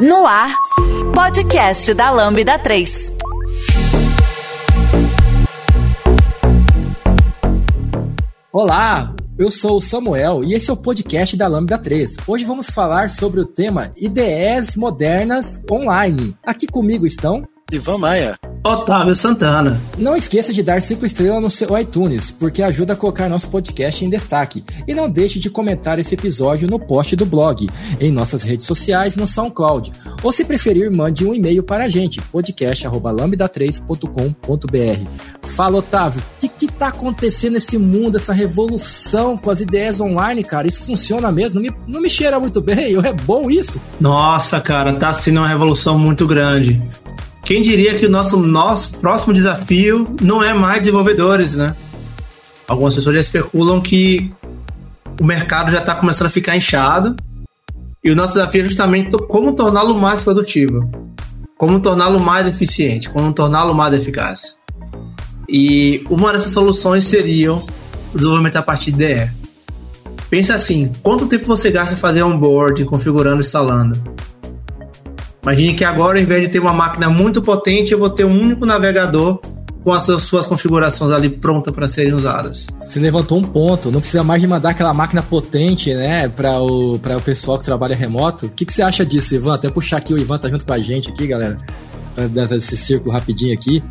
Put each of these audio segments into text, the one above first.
No ar, podcast da Lambda 3. Olá, eu sou o Samuel e esse é o podcast da Lambda 3. Hoje vamos falar sobre o tema IDEs modernas online. Aqui comigo estão Ivan Maia. Otávio Santana. Não esqueça de dar 5 estrelas no seu iTunes, porque ajuda a colocar nosso podcast em destaque. E não deixe de comentar esse episódio no post do blog, em nossas redes sociais no SoundCloud. Ou se preferir, mande um e-mail para a gente, podcast.lambda3.com.br. Fala, Otávio, o que, que tá acontecendo nesse mundo, essa revolução com as ideias online, cara? Isso funciona mesmo? Não me, não me cheira muito bem? É bom isso? Nossa, cara, tá sendo uma revolução muito grande. Quem diria que o nosso, nosso próximo desafio não é mais desenvolvedores, né? Algumas pessoas já especulam que o mercado já está começando a ficar inchado e o nosso desafio é justamente como torná-lo mais produtivo, como torná-lo mais eficiente, como torná-lo mais eficaz. E uma dessas soluções seria o desenvolvimento a partir de IDE. Pensa assim, quanto tempo você gasta fazer onboarding, configurando, instalando? Imagine que agora, em vez de ter uma máquina muito potente, eu vou ter um único navegador com as suas configurações ali prontas para serem usadas. Você levantou um ponto. Não precisa mais de mandar aquela máquina potente, né, para o, o pessoal que trabalha remoto. O que, que você acha disso, Ivan? Até puxar aqui, o Ivan tá junto com a gente aqui, galera. Dar esse círculo rapidinho aqui.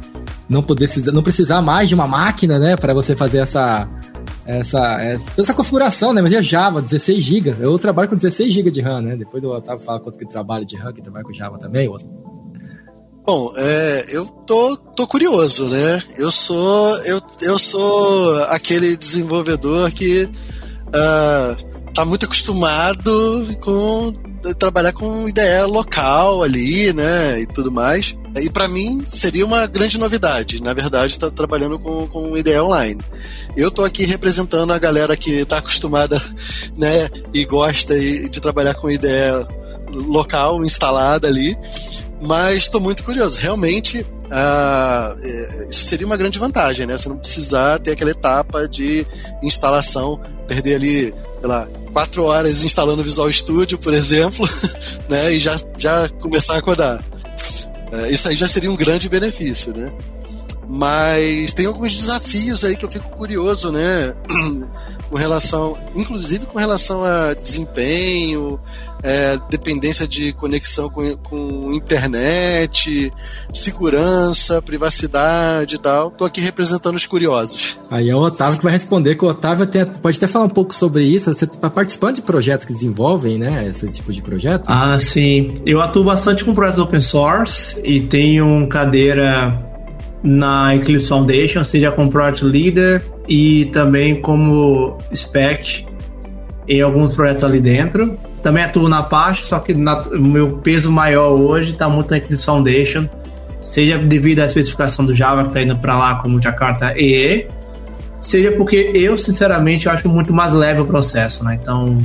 Não, poder, não precisar mais de uma máquina, né, para você fazer essa, essa, essa configuração, né? Mas é Java, 16 GB. Eu trabalho com 16 GB de RAM, né? Depois o Otávio fala quanto que trabalha de RAM, que trabalha com Java também. Bom, é, eu tô, tô curioso, né? Eu sou eu, eu sou aquele desenvolvedor que uh, tá muito acostumado com trabalhar com ideia local ali, né, e tudo mais. E para mim seria uma grande novidade, na verdade, estar tá trabalhando com, com ideia online. Eu tô aqui representando a galera que está acostumada, né, e gosta de trabalhar com ideia local instalada ali, mas estou muito curioso. Realmente, ah, isso seria uma grande vantagem, né? Você não precisar ter aquela etapa de instalação, perder ali, sei lá, quatro horas instalando Visual Studio, por exemplo, né? E já, já começar a codar. É, isso aí já seria um grande benefício, né? Mas tem alguns desafios aí que eu fico curioso, né? com relação, inclusive com relação a desempenho, é, dependência de conexão com, com internet, segurança, privacidade e tal. Estou aqui representando os curiosos. Aí é o Otávio que vai responder, que o Otávio tem, pode até falar um pouco sobre isso. Você está participando de projetos que desenvolvem, né? Esse tipo de projeto? Ah, sim. Eu atuo bastante com projetos open source e tenho cadeira na Eclipse Foundation, seja como Project Leader e também como Spec em alguns projetos ali dentro. Também atuo na Apache, só que o meu peso maior hoje está muito na Eclipse Foundation, seja devido à especificação do Java que está indo para lá como Jakarta EE, seja porque eu, sinceramente, eu acho muito mais leve o processo, né? Então,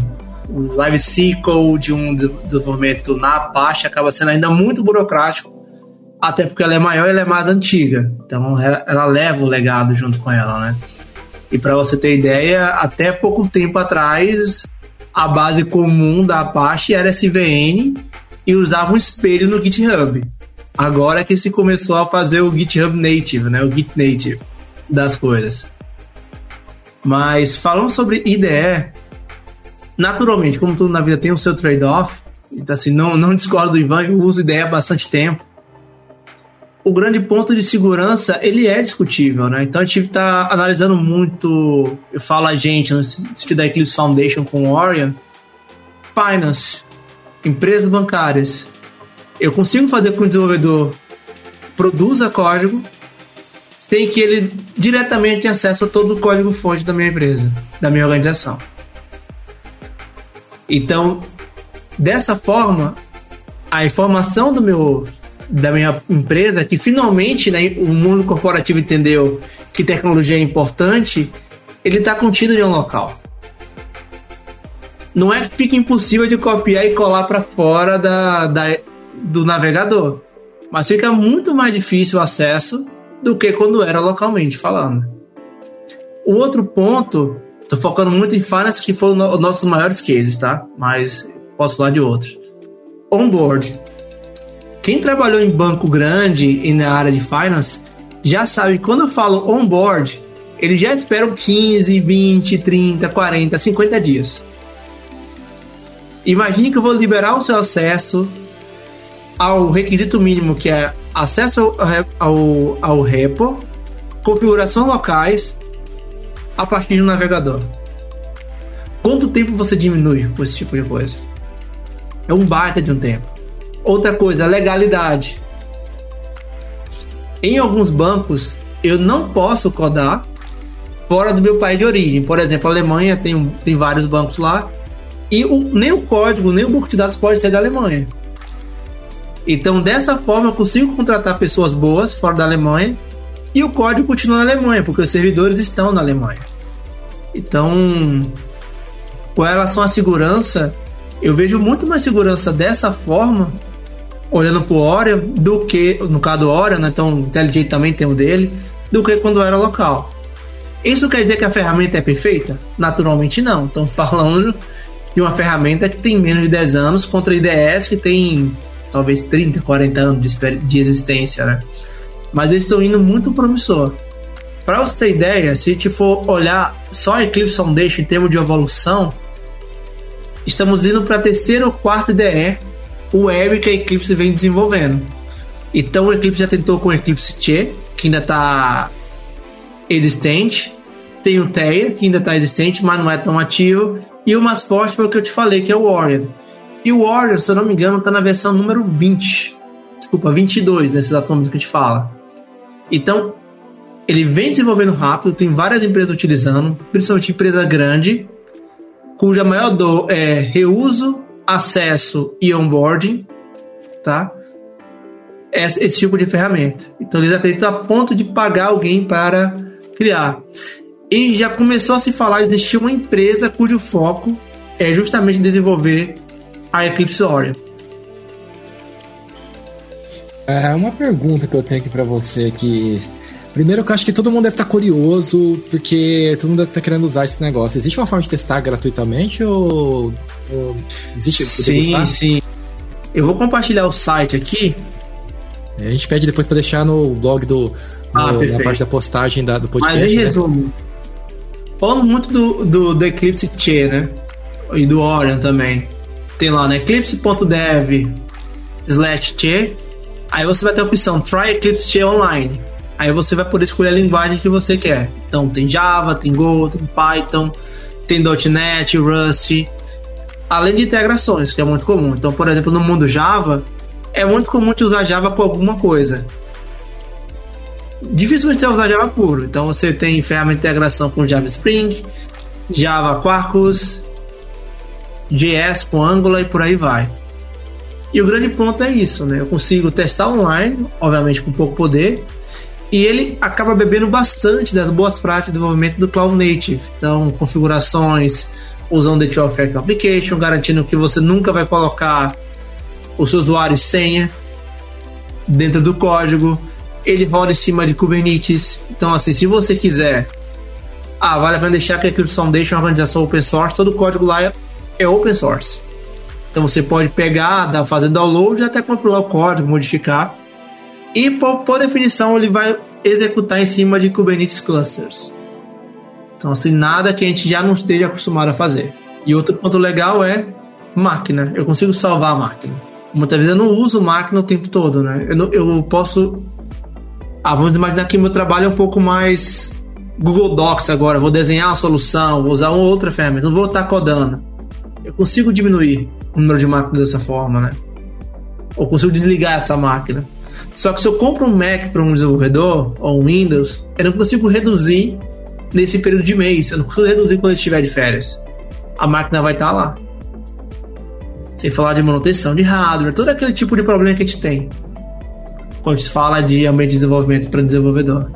o Live SQL de um desenvolvimento na Apache acaba sendo ainda muito burocrático até porque ela é maior e ela é mais antiga. Então ela, ela leva o legado junto com ela, né? E para você ter ideia, até pouco tempo atrás, a base comum da Apache era SVN e usava um espelho no GitHub. Agora é que se começou a fazer o GitHub Native, né? O Git Native das coisas. Mas falando sobre IDE, naturalmente, como tudo na vida tem o seu trade-off, então assim, não, não discordo do Ivan, eu uso IDE há bastante tempo o grande ponto de segurança ele é discutível, né? Então a gente está analisando muito, eu falo a gente, no sentido da Eclipse Foundation com Orion, finance, empresas bancárias. Eu consigo fazer com que o desenvolvedor produza código sem que ele diretamente tenha acesso a todo o código fonte da minha empresa, da minha organização. Então, dessa forma, a informação do meu da minha empresa, que finalmente né, o mundo corporativo entendeu que tecnologia é importante, ele está contido em um local. Não é que fica impossível de copiar e colar para fora da, da, do navegador, mas fica muito mais difícil o acesso do que quando era localmente falando. O outro ponto, estou focando muito em finance, que foram os nossos maiores cases, tá? Mas posso falar de outros onboard. Quem trabalhou em banco grande e na área de finance já sabe quando eu falo onboard, eles já esperam 15, 20, 30, 40, 50 dias. Imagine que eu vou liberar o seu acesso ao requisito mínimo que é acesso ao, ao, ao repo, configuração locais a partir do navegador. Quanto tempo você diminui com esse tipo de coisa? É um baita de um tempo. Outra coisa, legalidade. Em alguns bancos, eu não posso codar fora do meu país de origem. Por exemplo, a Alemanha tem, tem vários bancos lá e o, nem o código, nem o banco de dados pode ser da Alemanha. Então, dessa forma, eu consigo contratar pessoas boas fora da Alemanha e o código continua na Alemanha, porque os servidores estão na Alemanha. Então, com relação à segurança, eu vejo muito mais segurança dessa forma, olhando para o Orion, do que, no caso do Orion, né, então o IntelliJ também tem o dele, do que quando era local. Isso quer dizer que a ferramenta é perfeita? Naturalmente não. Estamos falando de uma ferramenta que tem menos de 10 anos contra a IDS que tem talvez 30, 40 anos de, de existência, né? Mas eles estão indo muito promissor. Para você ter ideia, se a gente for olhar só a Eclipse Foundation em termos de evolução, estamos indo para a terceira ou quarta IDE web que a Eclipse vem desenvolvendo. Então o Eclipse já tentou com o Eclipse Che, que ainda está existente. Tem o Teia, que ainda está existente, mas não é tão ativo. E o mais forte foi o que eu te falei, que é o Warrior. E o Warrior, se eu não me engano, está na versão número 20. Desculpa, 22, nesse exato que a gente fala. Então, ele vem desenvolvendo rápido, tem várias empresas utilizando, principalmente empresa grande, cuja maior dor é reuso, acesso e onboarding, tá? Esse, esse tipo de ferramenta. Então eles acreditam a ponto de pagar alguém para criar. E já começou a se falar de existir uma empresa cujo foco é justamente desenvolver a Eclipse Oreo. É uma pergunta que eu tenho aqui para você aqui. Primeiro que eu acho que todo mundo deve estar curioso, porque todo mundo deve estar querendo usar esse negócio. Existe uma forma de testar gratuitamente ou, ou existe? Sim, sim. Eu vou compartilhar o site aqui. A gente pede depois para deixar no blog do ah, no, na parte da postagem da, do podcast. Mas em né? resumo, falando muito do, do, do Eclipse Che, né? E do Orion também. Tem lá, né? Eclipse.dev slash Che Aí você vai ter a opção Try Eclipse Che Online. Aí você vai poder escolher a linguagem que você quer. Então tem Java, tem Go, tem Python, tem .NET, Rust, além de integrações, que é muito comum. Então, por exemplo, no mundo Java, é muito comum te usar Java com alguma coisa. Dificilmente você usar Java puro. Então você tem ferramenta de integração com Java Spring, Java Quarkus, JS com Angular e por aí vai. E o grande ponto é isso, né? Eu consigo testar online, obviamente com pouco poder, e ele acaba bebendo bastante das boas práticas de desenvolvimento do Cloud Native. Então, configurações usando the Two Factor Application, garantindo que você nunca vai colocar o seu usuário e senha dentro do código. Ele roda em cima de Kubernetes. Então, assim, se você quiser, ah, vale a pena deixar que a Eclipse Foundation é uma organização open source, todo o código lá é, open source. Então você pode pegar, fazer download até compilar o código, modificar. E por, por, definição ele vai executar em cima de Kubernetes clusters. Então assim, nada que a gente já não esteja acostumado a fazer. E outro ponto legal é máquina. Eu consigo salvar a máquina. Muitas vezes eu não uso máquina o tempo todo, né? Eu, não, eu posso... Ah, vamos imaginar que meu trabalho é um pouco mais Google Docs agora. Vou desenhar uma solução, vou usar uma outra ferramenta. Não vou estar codando. Eu consigo diminuir o número de máquinas dessa forma, né? Ou consigo desligar essa máquina. Só que se eu compro um Mac para um desenvolvedor ou um Windows, eu não consigo reduzir nesse período de mês. Eu não consigo reduzir quando ele estiver de férias. A máquina vai estar tá lá. Sem falar de manutenção de hardware, todo aquele tipo de problema que a gente tem quando se fala de ambiente de desenvolvimento para desenvolvedor.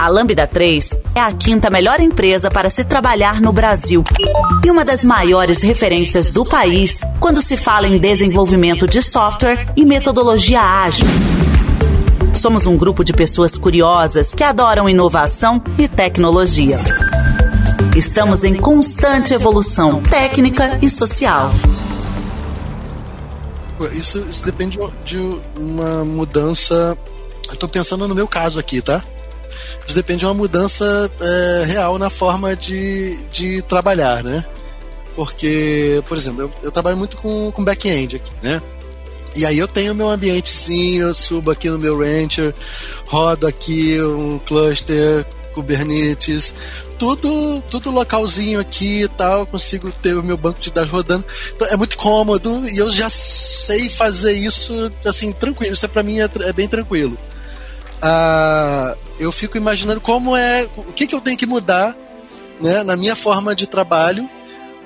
A Lambda 3 é a quinta melhor empresa para se trabalhar no Brasil e uma das maiores referências do país quando se fala em desenvolvimento de software e metodologia ágil. Somos um grupo de pessoas curiosas que adoram inovação e tecnologia. Estamos em constante evolução técnica e social. Isso, isso depende de uma mudança. Tô pensando no meu caso aqui, tá? Isso depende de uma mudança é, real na forma de, de trabalhar, né? Porque, por exemplo, eu, eu trabalho muito com, com back-end aqui, né? E aí eu tenho meu ambientezinho, eu subo aqui no meu Rancher, rodo aqui um cluster Kubernetes, tudo, tudo localzinho aqui e tal, consigo ter o meu banco de dados rodando. Então, é muito cômodo e eu já sei fazer isso assim tranquilo. Isso é para mim é, é, bem tranquilo. Ah, eu fico imaginando como é, o que, que eu tenho que mudar, né, na minha forma de trabalho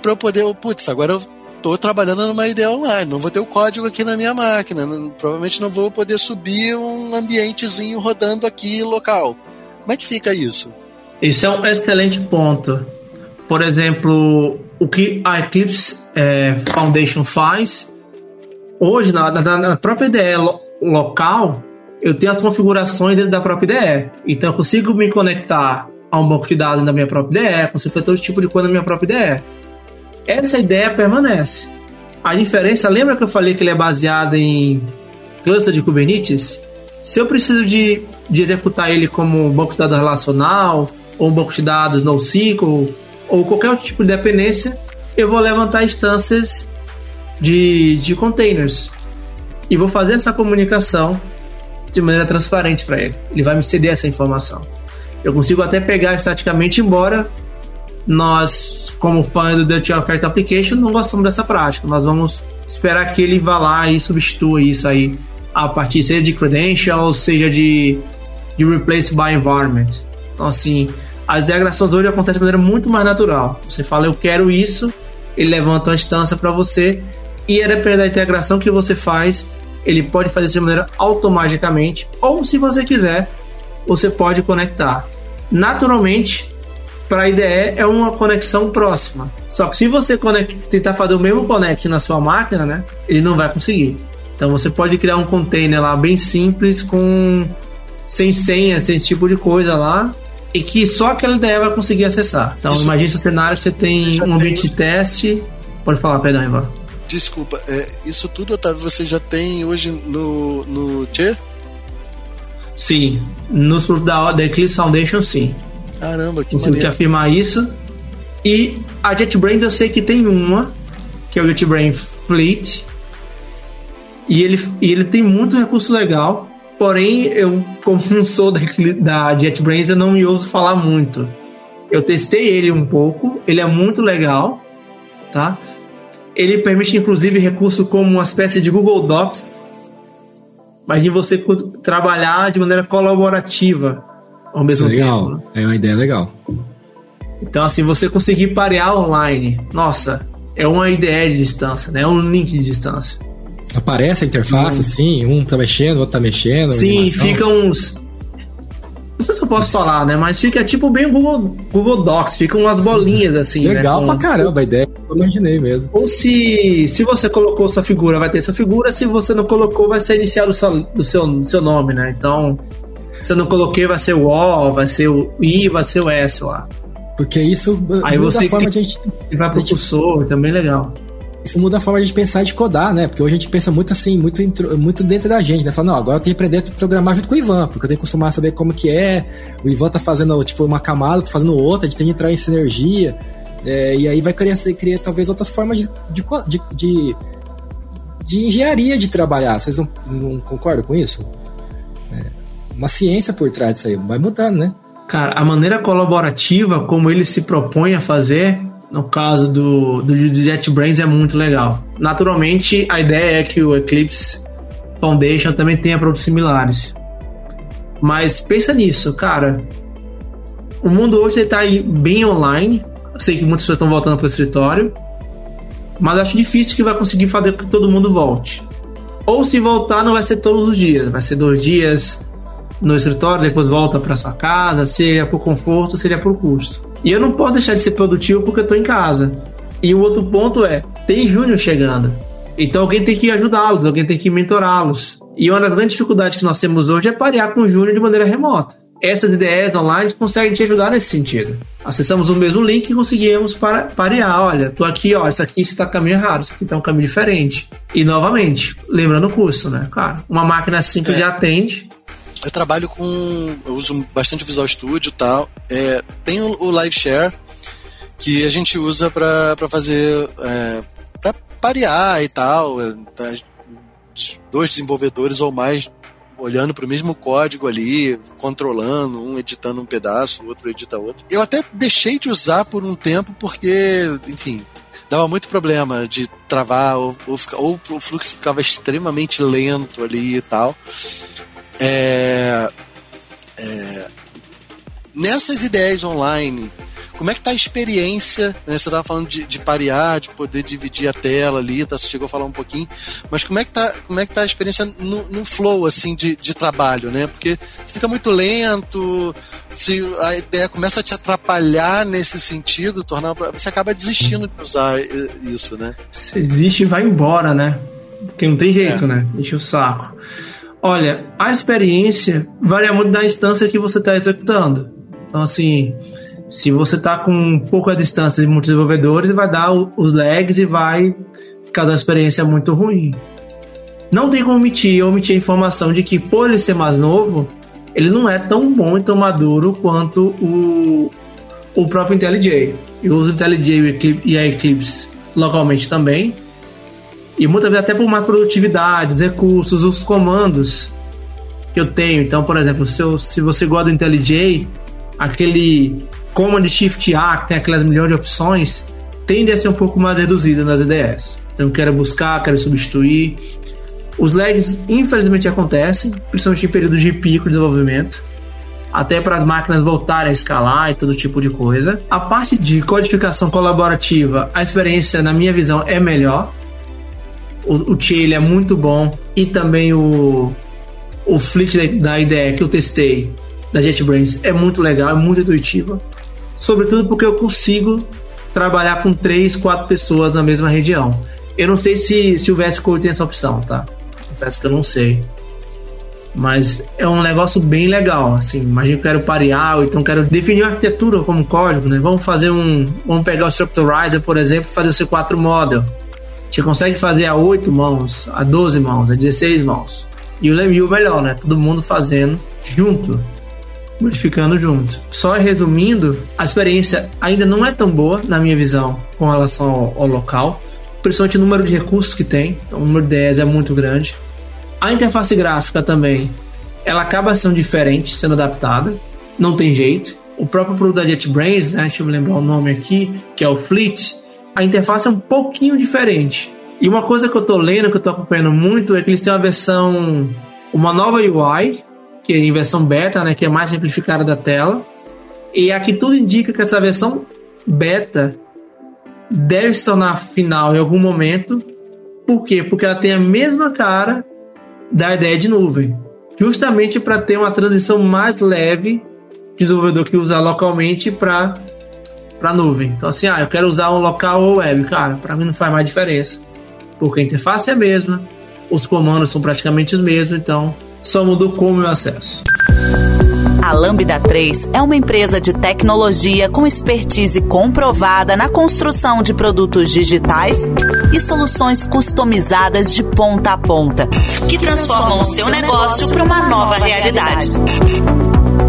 para eu poder, putz, agora eu estou trabalhando numa ideia online, não vou ter o código aqui na minha máquina, não, provavelmente não vou poder subir um ambientezinho rodando aqui local. Como é que fica isso? Isso é um excelente ponto. Por exemplo, o que a Eclipse é, Foundation faz, hoje, na, na, na própria IDE lo, local, eu tenho as configurações dentro da própria IDE. Então, eu consigo me conectar a um banco de dados da minha própria IDE, consigo fazer todo tipo de coisa na minha própria IDE essa ideia permanece. A diferença, lembra que eu falei que ele é baseado em cluster de Kubernetes? Se eu preciso de, de executar ele como um banco de dados relacional, ou um banco de dados NoSQL, ou qualquer outro tipo de dependência, eu vou levantar instâncias de, de containers e vou fazer essa comunicação de maneira transparente para ele. Ele vai me ceder essa informação. Eu consigo até pegar estaticamente, embora nós, como fã do Dutch Effect Application, não gostamos dessa prática. Nós vamos esperar que ele vá lá e substitua isso aí a partir seja de credentials, seja de, de replace by environment. Então, assim, as integrações hoje acontecem de maneira muito mais natural. Você fala, eu quero isso, ele levanta uma instância para você e a depender da integração que você faz, ele pode fazer isso de maneira automaticamente ou, se você quiser, você pode conectar. Naturalmente, para a IDE é uma conexão próxima. Só que se você conect, tentar fazer o mesmo connect na sua máquina, né, ele não vai conseguir. Então você pode criar um container lá bem simples com sem senha, sem esse tipo de coisa lá, e que só aquela IDE vai conseguir acessar. Então Isso. imagine esse cenário que você tem um ambiente de teste. Pode falar, perdão, Ivan. Desculpa, é, isso tudo, Otávio, você já tem hoje no, no Tchê? Sim, nos produtos da, da Eclipse Foundation, sim. Caramba, que Consigo te afirmar isso. E a JetBrains eu sei que tem uma, que é o JetBrains Fleet. E ele, e ele tem muito recurso legal. Porém, eu, como não sou da, da JetBrains, eu não me ouso falar muito. Eu testei ele um pouco, ele é muito legal, tá? Ele permite, inclusive, recurso como uma espécie de Google Docs, mas de você trabalhar de maneira colaborativa ao mesmo legal. tempo. É uma ideia legal. Então, assim, você conseguir parear online, nossa, é uma ideia de distância, né? É um link de distância. Aparece a interface, hum. assim, um tá mexendo, o outro tá mexendo. Sim, fica uns. Não sei se eu posso falar, né? Mas fica tipo bem o Google, Google Docs, ficam umas bolinhas assim. Né? Legal né? pra caramba a ideia, eu imaginei mesmo. Ou se, se você colocou sua figura, vai ter sua figura, se você não colocou, vai ser iniciado o seu, o seu, seu nome, né? Então se eu não coloquei, vai ser o O, vai ser o I, vai ser o S lá. Porque isso Aí você forma de a gente. Vai pro cursor, também é legal. Isso muda a forma de pensar e de codar, né? Porque hoje a gente pensa muito assim, muito, muito dentro da gente, né? Fala, não, agora eu tenho que aprender a programar junto com o Ivan, porque eu tenho que acostumar a saber como que é. O Ivan tá fazendo, tipo, uma camada, tô fazendo outra, a gente tem que entrar em sinergia. É, e aí vai criar, criar talvez outras formas de, de, de, de engenharia de trabalhar. Vocês não, não concordam com isso? É uma ciência por trás disso aí. Vai mudando, né? Cara, a maneira colaborativa como ele se propõe a fazer, no caso do, do JetBrains, é muito legal. Naturalmente, a ideia é que o Eclipse Foundation também tenha produtos similares. Mas pensa nisso, cara. O mundo hoje está bem online. Eu sei que muitas pessoas estão voltando para o escritório. Mas acho difícil que vai conseguir fazer com que todo mundo volte. Ou se voltar, não vai ser todos os dias. Vai ser dois dias, no escritório, depois volta para sua casa, seja por conforto, seja por custo. E eu não posso deixar de ser produtivo porque eu estou em casa. E o outro ponto é, tem júnior chegando. Então alguém tem que ajudá-los, alguém tem que mentorá-los. E uma das grandes dificuldades que nós temos hoje é parear com o júnior de maneira remota. essas ideias online conseguem te ajudar nesse sentido. Acessamos o mesmo link e conseguimos para, parear. Olha, tô aqui, ó, isso aqui está caminho errado, isso aqui está um caminho diferente. E novamente, lembrando o curso, né? Claro, uma máquina simples é. já atende. Eu trabalho com. Eu uso bastante Visual Studio e tal. É, tem o, o Live Share, que a gente usa para fazer. É, para parear e tal. É, tá, dois desenvolvedores ou mais olhando para o mesmo código ali, controlando, um editando um pedaço, o outro edita outro. Eu até deixei de usar por um tempo porque, enfim, dava muito problema de travar ou, ou, ou o fluxo ficava extremamente lento ali e tal. É, é, nessas ideias online como é que tá a experiência? Né? Você estava falando de, de, parear, de poder dividir a tela ali, tá? Você chegou a falar um pouquinho, mas como é que tá, como é que tá a experiência no, no flow assim de, de trabalho, né? Porque você fica muito lento, se a ideia começa a te atrapalhar nesse sentido, tornar você acaba desistindo de usar isso, né? Se existe, vai embora, né? Porque não tem jeito, é. né? Enche o saco. Olha, a experiência varia muito da instância que você está executando. Então, assim, se você está com pouca distância de muitos desenvolvedores, vai dar os lags e vai causar uma experiência muito ruim. Não tem como omitir, omitir a informação de que, por ele ser mais novo, ele não é tão bom e tão maduro quanto o, o próprio IntelliJ. Eu uso o IntelliJ e a Eclipse localmente também. E muitas vezes até por mais produtividade, os recursos, os comandos que eu tenho. Então, por exemplo, se, eu, se você gosta do IntelliJ, aquele Command Shift A, que tem aquelas milhões de opções, tende a ser um pouco mais reduzida nas IDEs. Então, quero buscar, quero substituir. Os lags, infelizmente, acontecem, principalmente em períodos de pico de desenvolvimento, até para as máquinas voltarem a escalar e todo tipo de coisa. A parte de codificação colaborativa, a experiência, na minha visão, é melhor. O, o é muito bom e também o, o Flick da, da IDE que eu testei da JetBrains é muito legal, é muito intuitiva sobretudo porque eu consigo trabalhar com três, quatro pessoas na mesma região. Eu não sei se, se o VS Code tem essa opção, tá? Confesso que eu não sei. Mas é um negócio bem legal, assim, imagina que eu quero parear, então quero definir uma arquitetura como código, né? Vamos fazer um, vamos pegar o Structurizer, por exemplo, e fazer o C4 Model. Você consegue fazer a 8 mãos, a 12 mãos, a 16 mãos. E o melhor, né? Todo mundo fazendo junto modificando junto. Só resumindo, a experiência ainda não é tão boa, na minha visão, com relação ao, ao local, principalmente o número de recursos que tem, então, o número de ideias é muito grande. A interface gráfica também, ela acaba sendo diferente, sendo adaptada, não tem jeito. O próprio produto da JetBrains, né, deixa eu me lembrar o nome aqui, que é o Fleet, a interface é um pouquinho diferente. E uma coisa que eu tô lendo, que eu tô acompanhando muito, é que eles têm uma versão, uma nova UI, que é em versão beta, né, que é mais simplificada da tela. E aqui tudo indica que essa versão beta deve se tornar final em algum momento. Por quê? Porque ela tem a mesma cara da ideia de nuvem. Justamente para ter uma transição mais leve de desenvolvedor que usar localmente para para nuvem. Então assim, ah, eu quero usar um local ou web, cara, para mim não faz mais diferença. Porque a interface é a mesma, os comandos são praticamente os mesmos, então só mudou como eu acesso. A Lambda 3 é uma empresa de tecnologia com expertise comprovada na construção de produtos digitais e soluções customizadas de ponta a ponta, que transformam o seu negócio para uma nova realidade.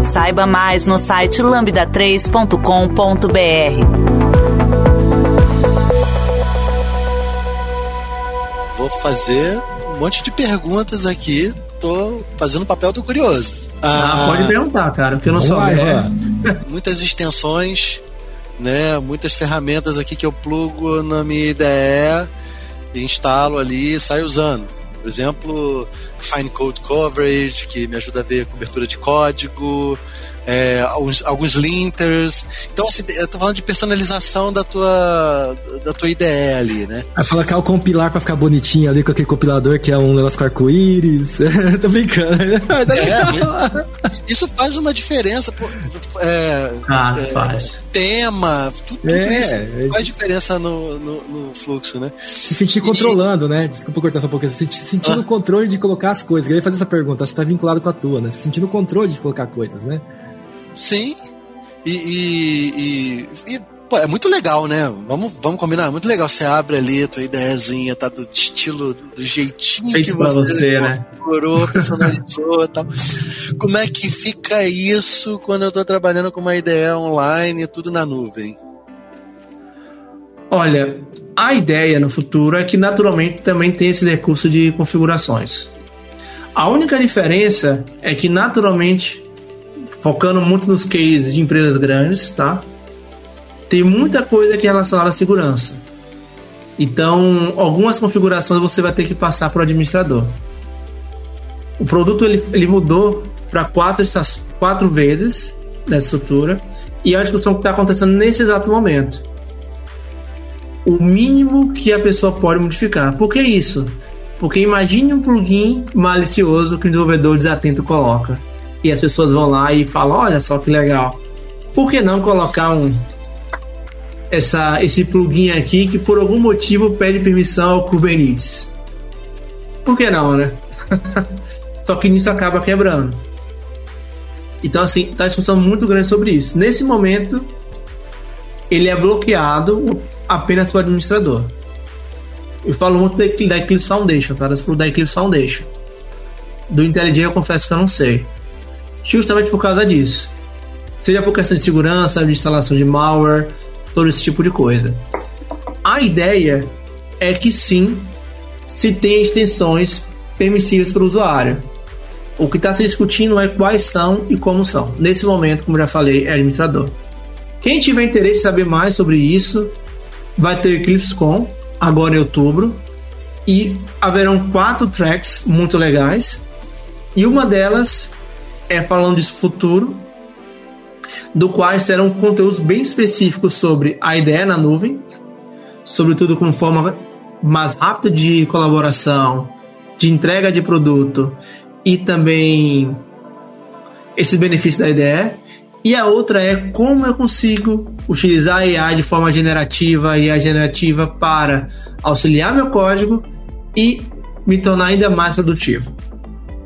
Saiba mais no site lambda3.com.br. Vou fazer um monte de perguntas aqui tô fazendo o papel do curioso. Ah, ah, pode perguntar, cara, porque eu não sou. Muitas extensões, né? Muitas ferramentas aqui que eu plugo na minha IDE, instalo ali e saio usando. Por exemplo, Fine Code Coverage, que me ajuda a ver cobertura de código. É, alguns, alguns linters. Então, assim, eu tô falando de personalização da tua, da tua ideia ali, né? Aí fala que é o compilar pra ficar bonitinho ali com aquele compilador que é um negócio com arco-íris. tô brincando. Mas é, é isso faz uma diferença. Pô, é, ah, é, faz. Tema, tudo, tudo é, isso faz diferença no, no, no, fluxo, né? Se sentir e... controlando, né? Desculpa cortar só um pouquinho. Se sentir ah. o controle de colocar as coisas. Eu ia fazer essa pergunta, acho que tá vinculado com a tua, né? Se sentir o controle de colocar coisas, né? Sim. E, e, e, e pô, é muito legal, né? Vamos, vamos combinar. É muito legal. Você abre ali a tua ideiazinha, tá do estilo, do jeitinho Feito que você, você né? personalizou e tal. Como é que fica isso quando eu tô trabalhando com uma ideia online, tudo na nuvem? Olha, a ideia no futuro é que naturalmente também tem esse recurso de configurações. A única diferença é que naturalmente focando muito nos cases de empresas grandes, tá? Tem muita coisa que é relacionada à segurança. Então, algumas configurações você vai ter que passar para o administrador. O produto ele, ele mudou para quatro, quatro vezes nessa estrutura e é a discussão que está acontecendo nesse exato momento. O mínimo que a pessoa pode modificar. Por que isso? Porque imagine um plugin malicioso que o desenvolvedor desatento coloca e as pessoas vão lá e falam: olha só que legal. Por que não colocar um essa, esse plugin aqui que por algum motivo pede permissão ao Kubernetes? Por que não, né? só que nisso acaba quebrando. Então, assim, tá discussão muito grande sobre isso. Nesse momento, ele é bloqueado apenas para o administrador. Eu falo muito da Eclipse Foundation, tá? Da Eclipse Foundation. Do IntelliJ eu confesso que eu não sei justamente por causa disso. Seja por questão de segurança, de instalação de malware, todo esse tipo de coisa. A ideia é que sim, se tem extensões permissíveis para o usuário. O que está se discutindo é quais são e como são. Nesse momento, como já falei, é administrador. Quem tiver interesse em saber mais sobre isso, vai ter o EclipseCon agora em outubro e haverão quatro tracks muito legais e uma delas é falando disso futuro, do quais serão conteúdos bem específicos sobre a ideia na nuvem, sobretudo com forma mais rápida de colaboração, de entrega de produto e também esse benefício da ideia. E a outra é como eu consigo utilizar a AI de forma generativa e a generativa para auxiliar meu código e me tornar ainda mais produtivo.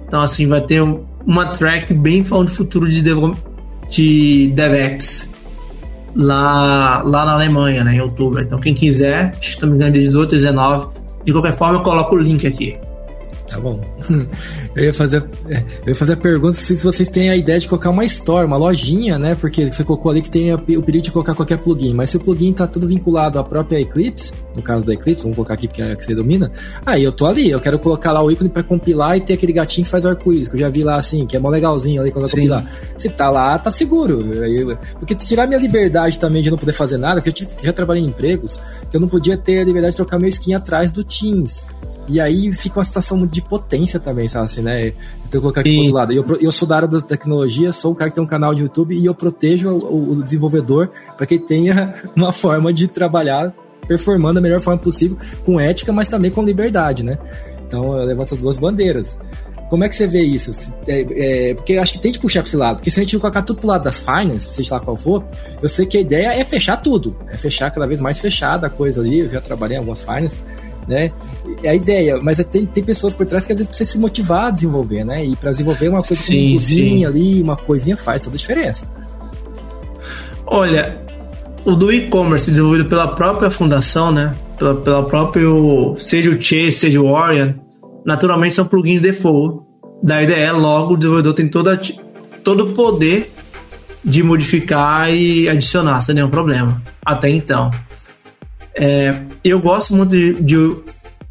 Então, assim, vai ter um, uma track bem falando do futuro de, Dev, de DevX lá, lá na Alemanha, né, em outubro. Então, quem quiser, me engano, de 18 a 19, de qualquer forma, eu coloco o link aqui. Tá bom. Eu ia fazer, eu ia fazer a pergunta se vocês têm a ideia de colocar uma store, uma lojinha, né? Porque você colocou ali que tem o período de colocar qualquer plugin. Mas se o plugin tá tudo vinculado à própria Eclipse, no caso da Eclipse, vamos colocar aqui porque é a que você domina, aí eu tô ali, eu quero colocar lá o ícone para compilar e ter aquele gatinho que faz o arco-íris, que eu já vi lá assim, que é mó legalzinho ali quando eu compilar. Se tá lá, tá seguro. Porque tirar minha liberdade também de não poder fazer nada, porque eu já trabalhei em empregos, que eu não podia ter a liberdade de trocar meu skin atrás do Teams. E aí fica uma situação muito de potência também, sabe assim, né? Então eu colocar aqui Sim. pro outro lado. Eu, eu sou da área da tecnologia, sou um cara que tem um canal de YouTube e eu protejo o, o desenvolvedor para que ele tenha uma forma de trabalhar performando da melhor forma possível, com ética, mas também com liberdade, né? Então eu levanto essas duas bandeiras. Como é que você vê isso? É, é, porque acho que tem que puxar para esse lado. Porque se a gente colocar tudo pro lado das finance, seja lá qual for, eu sei que a ideia é fechar tudo. É fechar cada vez mais fechada a coisa ali. Eu já trabalhei em algumas finance né? É a ideia, mas é, tem, tem pessoas por trás que às vezes precisa se motivar a desenvolver, né? E para desenvolver uma coisa sim, cozinha ali, uma coisinha faz toda a diferença. Olha, o do e-commerce desenvolvido pela própria fundação, né? Pela, pela próprio, seja o Chase, seja o Orion, naturalmente são plugins default da IDE, logo o desenvolvedor tem toda, todo o poder de modificar e adicionar sem nenhum problema. Até então. É, eu gosto muito de, de,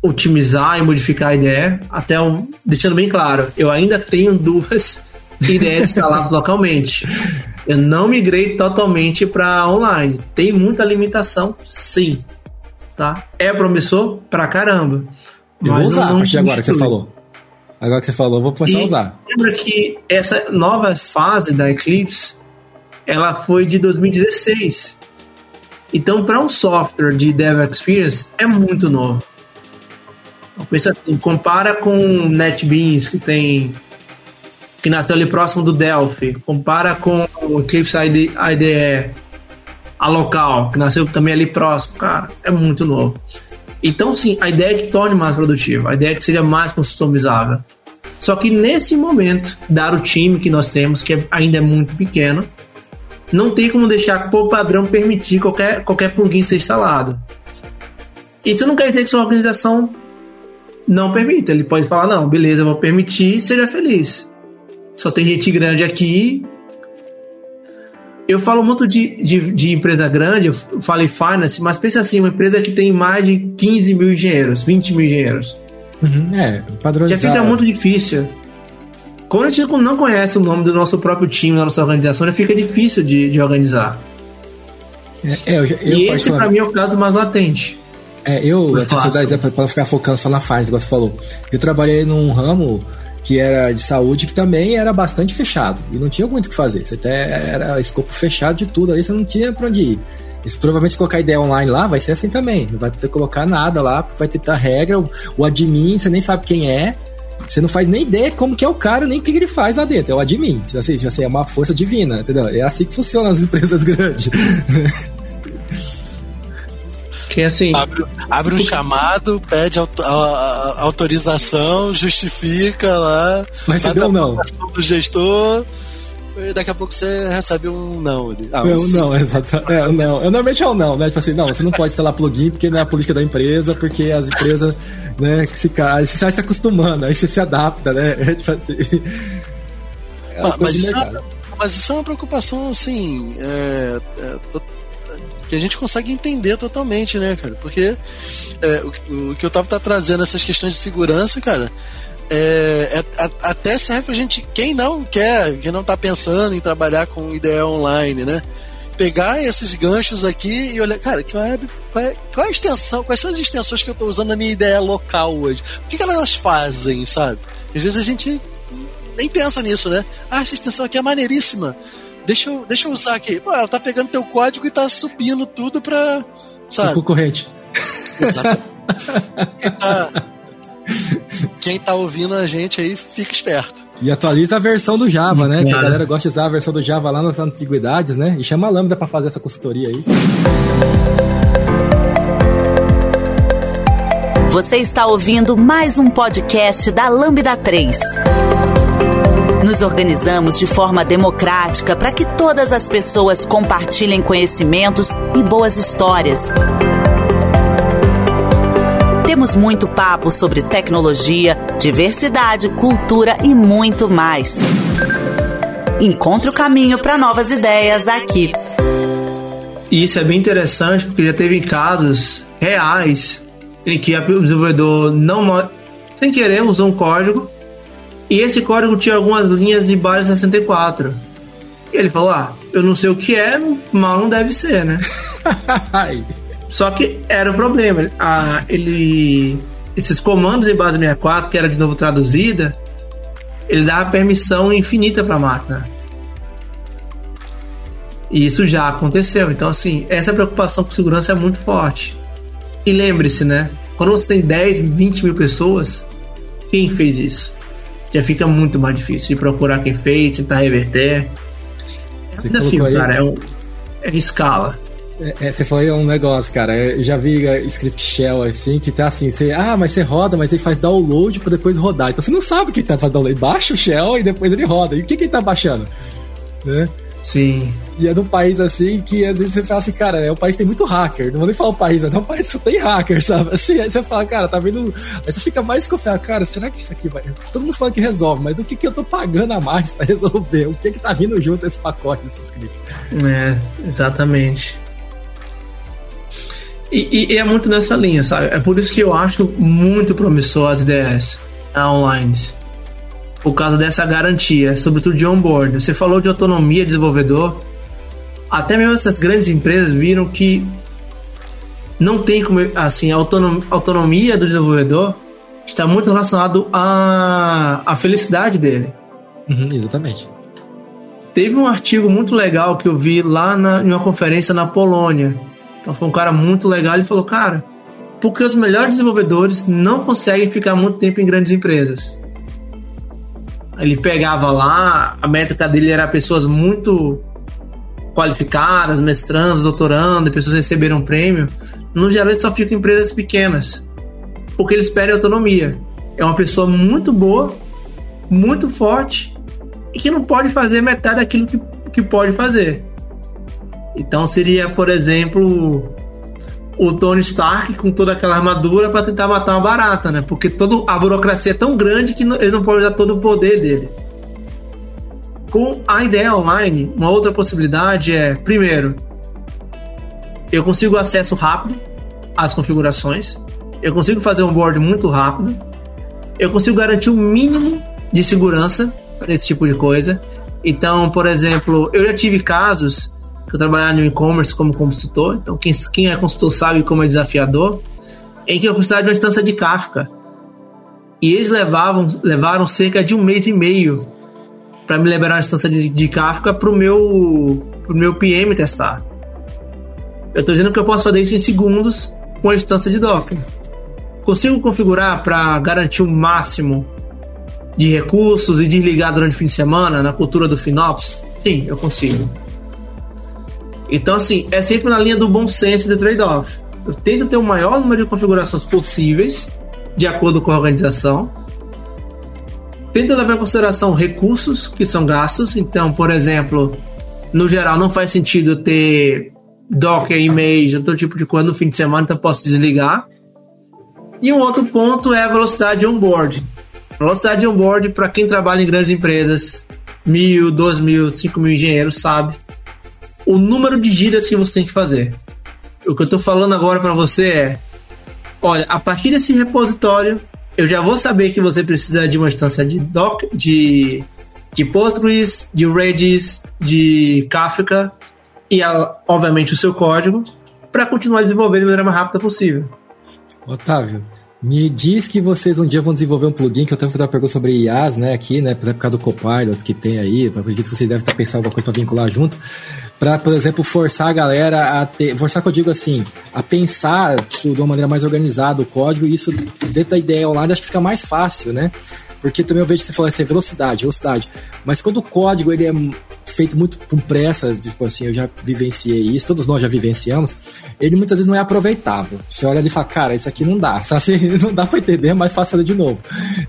otimizar e modificar a IDE, até um, deixando bem claro, eu ainda tenho duas IDEs instaladas localmente. Eu não migrei totalmente para online. Tem muita limitação, sim. Tá? É promissor pra caramba. Eu vou usar a partir agora que você falou. Agora que você falou, eu vou começar e a usar. Lembra que essa nova fase da Eclipse ela foi de 2016. Então, para um software de Dev Experience, é muito novo. Pensa assim, compara com NetBeans, que tem que nasceu ali próximo do Delphi, compara com o Eclipse IDE, a local, que nasceu também ali próximo, cara, é muito novo. Então, sim, a ideia é que torne mais produtivo, a ideia é que seja mais customizável. Só que nesse momento, dar o time que nós temos, que ainda é muito pequeno, não tem como deixar por padrão permitir qualquer, qualquer plugin ser instalado. Isso não quer dizer que sua organização não permita. Ele pode falar, não, beleza, vou permitir, seja feliz. Só tem gente grande aqui. Eu falo muito de, de, de empresa grande, eu falei finance, mas pensa assim, uma empresa que tem mais de 15 mil engenheiros, 20 mil engenheiros. Uhum, é, padronizar. Já fica muito difícil. Quando a gente não conhece o nome do nosso próprio time, da nossa organização, já fica difícil de, de organizar. É, eu, eu, e esse, para mim, é o caso mais latente. É, eu, até você dar exemplo, para ficar focando só na fase, igual você falou. Eu trabalhei num ramo que era de saúde que também era bastante fechado e não tinha muito o que fazer. Você até era escopo fechado de tudo, aí você não tinha para onde ir. E se provavelmente se colocar ideia online lá, vai ser assim também. Não vai ter que colocar nada lá, vai ter regra, o, o admin, você nem sabe quem é. Você não faz nem ideia como que é o cara, nem o que ele faz lá dentro. É o admin. Assim, assim, é uma força divina, entendeu? É assim que funciona as empresas grandes. Que assim. Abre, abre um chamado, pede auto, a, a, autorização, justifica lá. Mas você deu não. Do gestor e daqui a pouco você recebe um não ali. Ah, um não, não, exatamente. É, não. Eu, normalmente é o um não, né? Tipo assim, não, você não pode instalar plugin porque não é a política da empresa, porque as empresas, né, que se, você vai se acostumando, aí você se adapta, né? É, tipo assim. É mas, mas, isso é, mas, isso é, uma preocupação, assim, é, é, que a gente consegue entender totalmente, né, cara? Porque é, o, o, que eu tava tá trazendo, essas questões de segurança, cara, é, é, até serve pra gente, quem não quer, quem não tá pensando em trabalhar com ideia online, né? Pegar esses ganchos aqui e olhar, cara, que web, qual, é, qual é a extensão, quais são as extensões que eu tô usando na minha ideia local hoje? O que, que elas fazem, sabe? Às vezes a gente nem pensa nisso, né? Ah, essa extensão aqui é maneiríssima. Deixa eu, deixa eu usar aqui. Pô, ela tá pegando teu código e tá subindo tudo pra. Sabe? O concorrente. Exato. Tá, quem tá ouvindo a gente aí, fica esperto. E atualiza a versão do Java, né? Que a galera gosta de usar a versão do Java lá nas antiguidades, né? E chama a Lambda para fazer essa consultoria aí. Você está ouvindo mais um podcast da Lambda 3. Nos organizamos de forma democrática para que todas as pessoas compartilhem conhecimentos e boas histórias. Temos muito papo sobre tecnologia, diversidade, cultura e muito mais. Encontre o caminho para novas ideias aqui. E isso é bem interessante porque já teve casos reais em que o desenvolvedor não sem querer usou um código e esse código tinha algumas linhas de base 64. E ele falou: "Ah, eu não sei o que é, mal não deve ser, né?" Só que era o problema. A, ele, esses comandos em base 64, que era de novo traduzida, ele dava permissão infinita para a máquina. E isso já aconteceu. Então, assim, essa preocupação com segurança é muito forte. E lembre-se, né? Quando você tem 10, 20 mil pessoas, quem fez isso? Já fica muito mais difícil de procurar quem fez, tentar reverter. É um desafio, cara. É, um, é escala. É, é, você falou um negócio, cara. Eu já vi é, script shell assim, que tá assim, você, ah, mas você roda, mas ele faz download pra depois rodar. Então você não sabe o que tá fazendo download. Baixa o shell e depois ele roda. E o que, que ele tá baixando? Né? Sim. E é de um país assim que às vezes você fala assim, cara, é um país que tem muito hacker. Não vou nem falar o país, mas é um país que só tem hacker, sabe? Assim, aí você fala, cara, tá vendo. Aí você fica mais confiado, cara, será que isso aqui vai. Todo mundo fala que resolve, mas o que, que eu tô pagando a mais pra resolver? O que que tá vindo junto esse pacote desse script? É, exatamente. E, e, é muito nessa linha, sabe? É por isso que eu acho muito promissor as ideias online. Por causa dessa garantia, sobretudo de onboard. Você falou de autonomia de desenvolvedor. Até mesmo essas grandes empresas viram que não tem como, assim, a autonomia do desenvolvedor está muito relacionado à, à felicidade dele. Uhum, exatamente teve um artigo muito legal que eu vi lá na, em uma conferência na Polônia. Então foi um cara muito legal. Ele falou, cara, porque os melhores desenvolvedores não conseguem ficar muito tempo em grandes empresas. Ele pegava lá, a métrica dele era pessoas muito qualificadas, mestrandos, doutorando, pessoas receberam prêmio. No geral, ele só fica em empresas pequenas, porque eles pedem autonomia. É uma pessoa muito boa, muito forte e que não pode fazer metade daquilo que, que pode fazer. Então seria, por exemplo, o Tony Stark com toda aquela armadura para tentar matar uma barata, né? Porque toda a burocracia é tão grande que ele não pode usar todo o poder dele. Com a ideia online, uma outra possibilidade é, primeiro, eu consigo acesso rápido às configurações, eu consigo fazer um board muito rápido, eu consigo garantir o um mínimo de segurança para esse tipo de coisa. Então, por exemplo, eu já tive casos que eu trabalhava no e-commerce como consultor, então quem, quem é consultor sabe como é desafiador, em que eu precisava de uma instância de Kafka. E eles levavam, levaram cerca de um mês e meio para me liberar uma instância de, de Kafka para o meu, pro meu PM testar. Eu estou dizendo que eu posso fazer isso em segundos com a instância de Docker. Consigo configurar para garantir o máximo de recursos e desligar durante o fim de semana na cultura do FinOps? Sim, eu consigo. Então, assim, é sempre na linha do bom senso do trade-off. Eu tento ter o maior número de configurações possíveis, de acordo com a organização. Tento levar em consideração recursos que são gastos. Então, por exemplo, no geral, não faz sentido ter Docker, e-mail, todo tipo de coisa no fim de semana, então posso desligar. E um outro ponto é a velocidade de onboard. Velocidade de onboard, para quem trabalha em grandes empresas, mil, dois mil, cinco mil engenheiros, sabe o número de gírias que você tem que fazer. O que eu estou falando agora para você é: olha, a partir desse repositório, eu já vou saber que você precisa de uma instância de doc, de, de Postgres, de Redis, de Kafka e, obviamente, o seu código para continuar desenvolvendo da maneira mais rápida possível. Otávio, me diz que vocês um dia vão desenvolver um plugin, que eu tenho fazer uma pergunta sobre IAs, né, aqui, né, por causa do Copilot que tem aí, acredito que vocês devem estar pensando alguma coisa para vincular junto para, por exemplo, forçar a galera a ter. Forçar que eu digo assim, a pensar tipo, de uma maneira mais organizada o código, e isso dentro da ideia online acho que fica mais fácil, né? Porque também eu vejo você falar assim, velocidade, velocidade. Mas quando o código ele é feito muito com pressa, tipo assim, eu já vivenciei isso, todos nós já vivenciamos, ele muitas vezes não é aproveitável. Você olha ali e fala, cara, isso aqui não dá? Assim, não dá para entender, é mais fácil fazer de novo.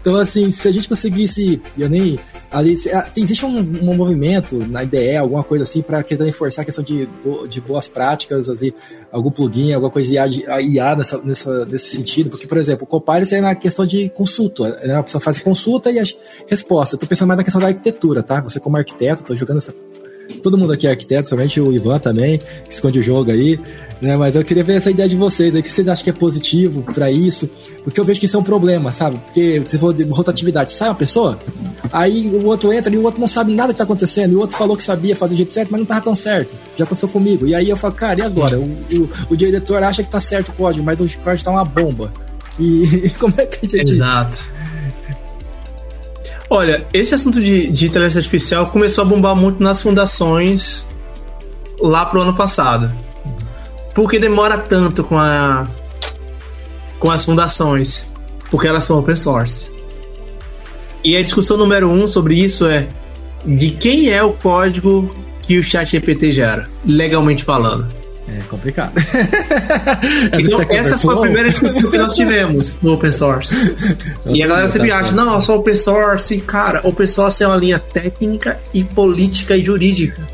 Então, assim, se a gente conseguisse, eu nem ali ah, existe um, um, movimento na IDE, alguma coisa assim, para tentar reforçar a questão de, de boas práticas, assim, algum plugin, alguma coisa IA, IA nessa, nessa, nesse sentido, porque, por exemplo, o Copilot é na questão de consulta, né? a pessoa faz consulta e a resposta. Estou pensando mais na questão da arquitetura, tá? Você como arquiteto, estou jogando essa Todo mundo aqui é arquiteto, somente o Ivan também, que esconde o jogo aí, né? Mas eu queria ver essa ideia de vocês aí, que vocês acham que é positivo para isso? Porque eu vejo que isso é um problema, sabe? Porque você falou de rotatividade, sai uma pessoa, aí o outro entra e o outro não sabe nada que tá acontecendo, e o outro falou que sabia fazer o jeito certo, mas não tava tão certo. Já aconteceu comigo. E aí eu falo, cara, e agora? O, o, o diretor acha que tá certo o código, mas o código tá uma bomba. E como é que a gente. Exato. Olha, esse assunto de, de inteligência artificial começou a bombar muito nas fundações lá pro ano passado. Por que demora tanto com a com as fundações? Porque elas são open source. E a discussão número um sobre isso é de quem é o código que o chat GPT gera, legalmente falando. É complicado. então, essa foi a primeira discussão que nós tivemos no open source. e a galera sempre acha, não, é só open source. Cara, open source é uma linha técnica e política e jurídica.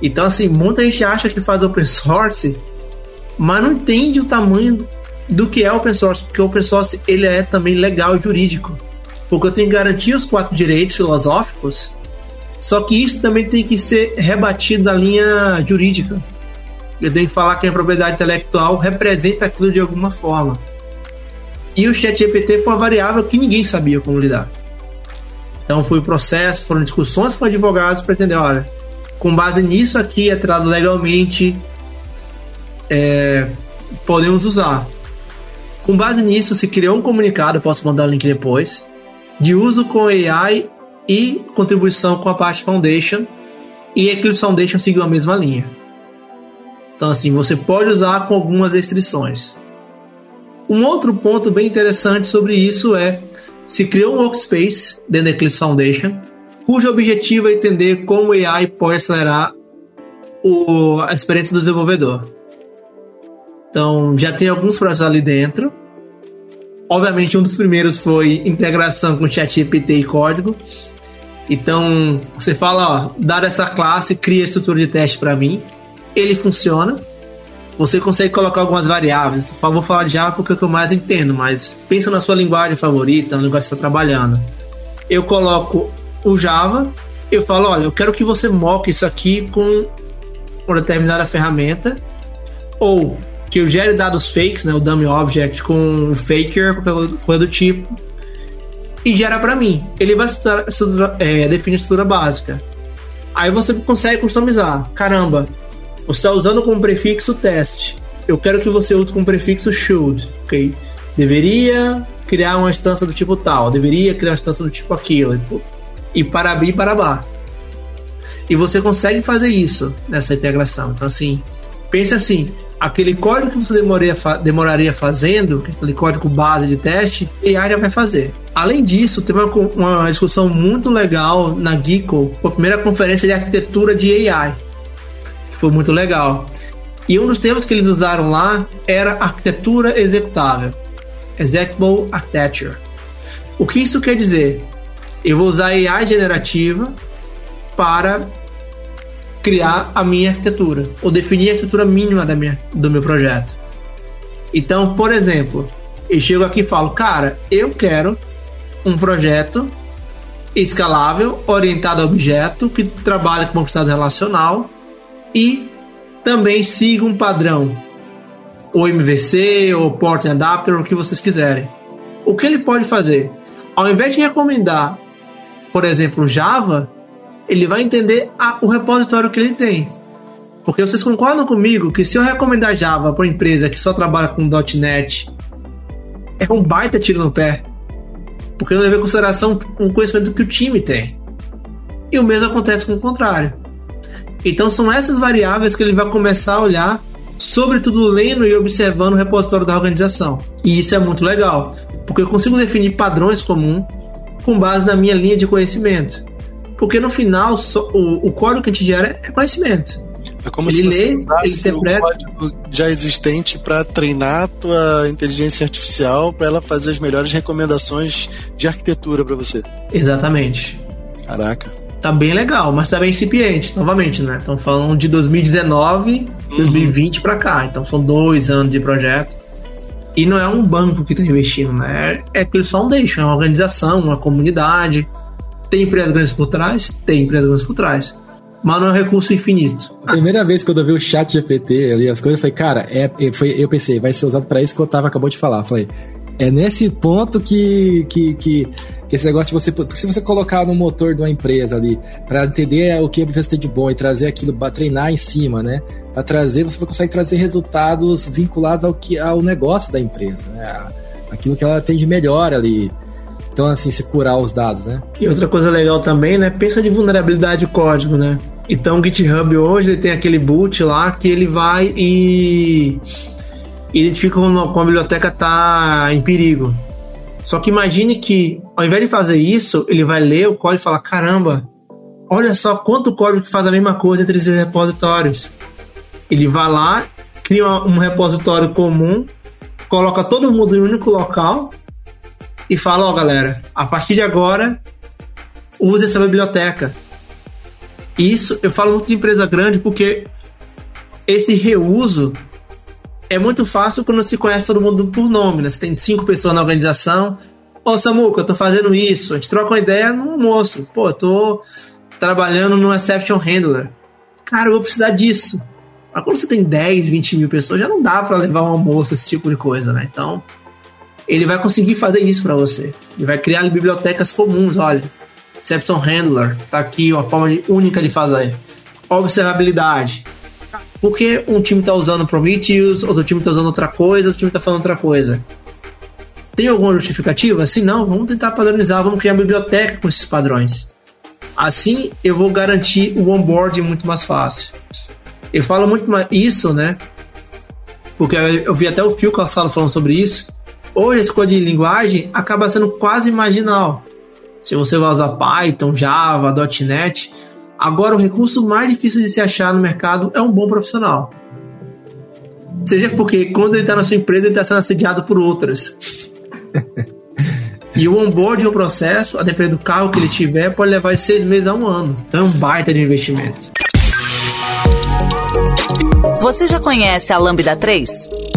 Então, assim, muita gente acha que faz open source, mas não entende o tamanho do que é open source, porque open source ele é também legal e jurídico. Porque eu tenho que garantir os quatro direitos filosóficos, só que isso também tem que ser rebatido na linha jurídica eu tenho que falar que a propriedade intelectual representa aquilo de alguma forma. E o chat GPT foi uma variável que ninguém sabia como lidar. Então foi o processo, foram discussões com advogados para entender, olha, com base nisso aqui é tratado legalmente, é, podemos usar. Com base nisso, se criou um comunicado, posso mandar o link depois, de uso com AI e contribuição com a parte Foundation, E Eclipse Foundation seguiu a mesma linha. Então, assim, você pode usar com algumas restrições. Um outro ponto bem interessante sobre isso é se criou um workspace dentro da Eclipse Foundation, cujo objetivo é entender como o AI pode acelerar o, a experiência do desenvolvedor. Então, já tem alguns projetos ali dentro. Obviamente, um dos primeiros foi integração com ChatGPT e código. Então, você fala, ó, dar essa classe, cria a estrutura de teste para mim. Ele funciona. Você consegue colocar algumas variáveis. Vou falar de Java porque é o que eu mais entendo, mas pensa na sua linguagem favorita, na linguagem que você está trabalhando. Eu coloco o Java, eu falo, olha, eu quero que você moque isso aqui com uma determinada ferramenta, ou que eu gere dados fakes, né, o dummy object com um faker, coisa do tipo, e gera para mim. Ele vai estrutura, estrutura, é, definir a estrutura básica. Aí você consegue customizar. Caramba, você está usando como prefixo teste. Eu quero que você use como prefixo should, ok? Deveria criar uma instância do tipo tal, deveria criar uma instância do tipo aquilo, e para abrir e para baixo. E você consegue fazer isso nessa integração. Então, assim, pense assim: aquele código que você demoraria, demoraria fazendo, aquele código base de teste, AI já vai fazer. Além disso, teve uma, uma discussão muito legal na Geeko, a primeira conferência de arquitetura de AI, foi muito legal. E um dos termos que eles usaram lá era arquitetura executável, Executable Architecture. O que isso quer dizer? Eu vou usar AI generativa para criar a minha arquitetura ou definir a estrutura mínima da minha, do meu projeto. Então, por exemplo, eu chego aqui e falo, cara, eu quero um projeto escalável, orientado a objeto, que trabalha com estado relacional e também siga um padrão, ou MVC, ou Port Adapter, o que vocês quiserem. O que ele pode fazer? Ao invés de recomendar, por exemplo, Java, ele vai entender a, o repositório que ele tem. Porque vocês concordam comigo que se eu recomendar Java para uma empresa que só trabalha com .NET, é um baita tiro no pé. Porque não leva em consideração um conhecimento que o time tem. E o mesmo acontece com o contrário. Então são essas variáveis que ele vai começar a olhar, sobretudo lendo e observando o repositório da organização. E isso é muito legal, porque eu consigo definir padrões comuns com base na minha linha de conhecimento. Porque no final, só, o, o código que a gente gera é conhecimento. É como ele se você lê, usasse interpreta... o código já existente para treinar a tua inteligência artificial para ela fazer as melhores recomendações de arquitetura para você. Exatamente. Caraca. Tá bem legal, mas tá bem incipiente, novamente, né? Estão falando de 2019, uhum. 2020 para cá. Então são dois anos de projeto. E não é um banco que está investindo, né? É, é Clear Foundation, é uma organização, uma comunidade tem empresas grandes por trás? Tem empresas grandes por trás. Mas não é um recurso infinito. A primeira vez que eu vi o chat GPT ali, as coisas, eu falei, cara, é, é foi, eu pensei, vai ser usado para isso que o Otávio acabou de falar. Eu falei, é nesse ponto que, que, que, esse negócio de você. Se você colocar no motor de uma empresa ali, para entender o que a empresa tem de bom e trazer aquilo, para treinar em cima, né? Para trazer, você consegue trazer resultados vinculados ao, que, ao negócio da empresa, né? Aquilo que ela tem de melhor ali. Então, assim, se curar os dados, né? E outra coisa legal também, né? Pensa de vulnerabilidade de código, né? Então, o GitHub hoje ele tem aquele boot lá que ele vai e identifica quando a biblioteca está em perigo. Só que imagine que, ao invés de fazer isso, ele vai ler o código e falar: caramba, olha só quanto código que faz a mesma coisa entre esses repositórios. Ele vai lá, cria um repositório comum, coloca todo mundo em um único local e fala, ó oh, galera, a partir de agora use essa biblioteca. Isso eu falo muito de empresa grande porque esse reuso é muito fácil quando se conhece todo mundo por nome, né? Você tem cinco pessoas na organização. Ô oh, Samuca, eu tô fazendo isso. A gente troca uma ideia no almoço. Pô, eu tô trabalhando no Exception Handler. Cara, eu vou precisar disso. Mas quando você tem 10, 20 mil pessoas, já não dá para levar um almoço, esse tipo de coisa, né? Então, ele vai conseguir fazer isso para você. Ele vai criar bibliotecas comuns, olha. Exception Handler, tá aqui uma forma única de fazer. Observabilidade. Por que um time está usando Prometheus, outro time está usando outra coisa, outro time está falando outra coisa? Tem alguma justificativa? Se não, vamos tentar padronizar, vamos criar uma biblioteca com esses padrões. Assim eu vou garantir o onboarding muito mais fácil. Eu falo muito mais isso, né? Porque eu vi até o Phil Calçado falando sobre isso. Hoje esse código de linguagem acaba sendo quase marginal. Se você vai usar Python, Java, .NET, agora o recurso mais difícil de se achar no mercado é um bom profissional. Seja porque quando ele está na sua empresa, ele está sendo assediado por outras. e o onboard no processo, a depender do carro que ele tiver, pode levar de seis meses a um ano. Então é um baita de investimento. Você já conhece a Lambda 3?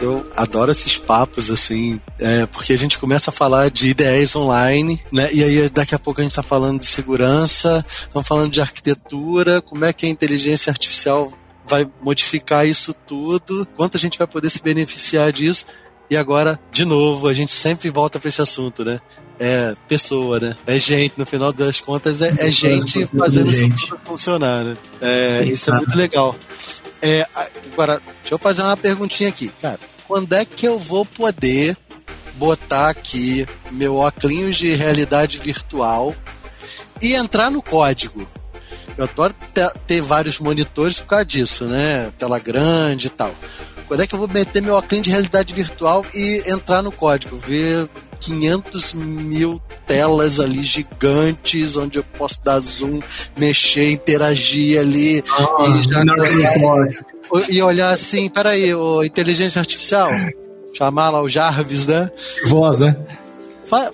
eu adoro esses papos, assim, é, porque a gente começa a falar de ideias online, né? E aí daqui a pouco a gente tá falando de segurança, estamos falando de arquitetura, como é que a inteligência artificial vai modificar isso tudo, quanto a gente vai poder se beneficiar disso. E agora, de novo, a gente sempre volta para esse assunto, né? É pessoa, né? É gente, no final das contas, é, é gente fazendo isso funcionar, né? É, isso é muito legal. É, agora, deixa eu fazer uma perguntinha aqui, cara. Quando é que eu vou poder botar aqui meu óculos de realidade virtual e entrar no código? Eu adoro ter, vários monitores por causa disso, né? Tela grande e tal. Quando é que eu vou meter meu óculos de realidade virtual e entrar no código? Ver 500 mil telas ali gigantes, onde eu posso dar zoom, mexer, interagir ali ah, e já e olhar assim, peraí, o inteligência artificial, chamar lá o Jarvis, né? Voz, né? Fa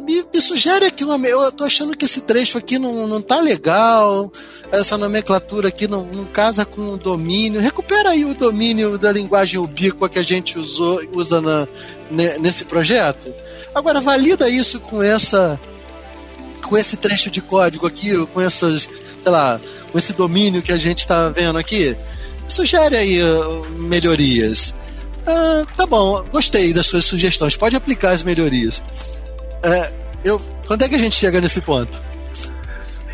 me, me, sugere aqui uma. Eu tô achando que esse trecho aqui não, não tá legal. Essa nomenclatura aqui não, não casa com o domínio. Recupera aí o domínio da linguagem ubíqua que a gente usou, usa na, nesse projeto. Agora, valida isso com essa. com esse trecho de código aqui, com essas. sei lá, com esse domínio que a gente está vendo aqui. Sugere aí uh, melhorias. Ah, tá bom, gostei das suas sugestões. Pode aplicar as melhorias. É, eu, quando é que a gente chega nesse ponto?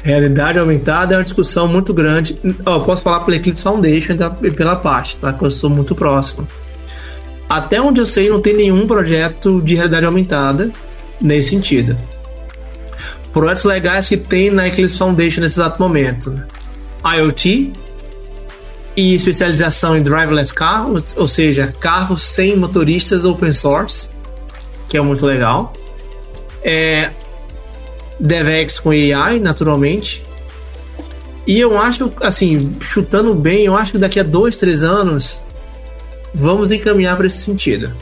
Realidade aumentada é uma discussão muito grande. Eu posso falar pela Eclipse Foundation e pela parte, tá? Que eu sou muito próximo. Até onde eu sei, não tem nenhum projeto de realidade aumentada nesse sentido. Projetos legais que tem na Eclipse Foundation nesse exato momento: IoT e especialização em driverless car, ou seja, carros sem motoristas open source, que é muito legal. É, DevX com AI, naturalmente. E eu acho, assim, chutando bem, eu acho que daqui a dois, três anos vamos encaminhar para esse sentido.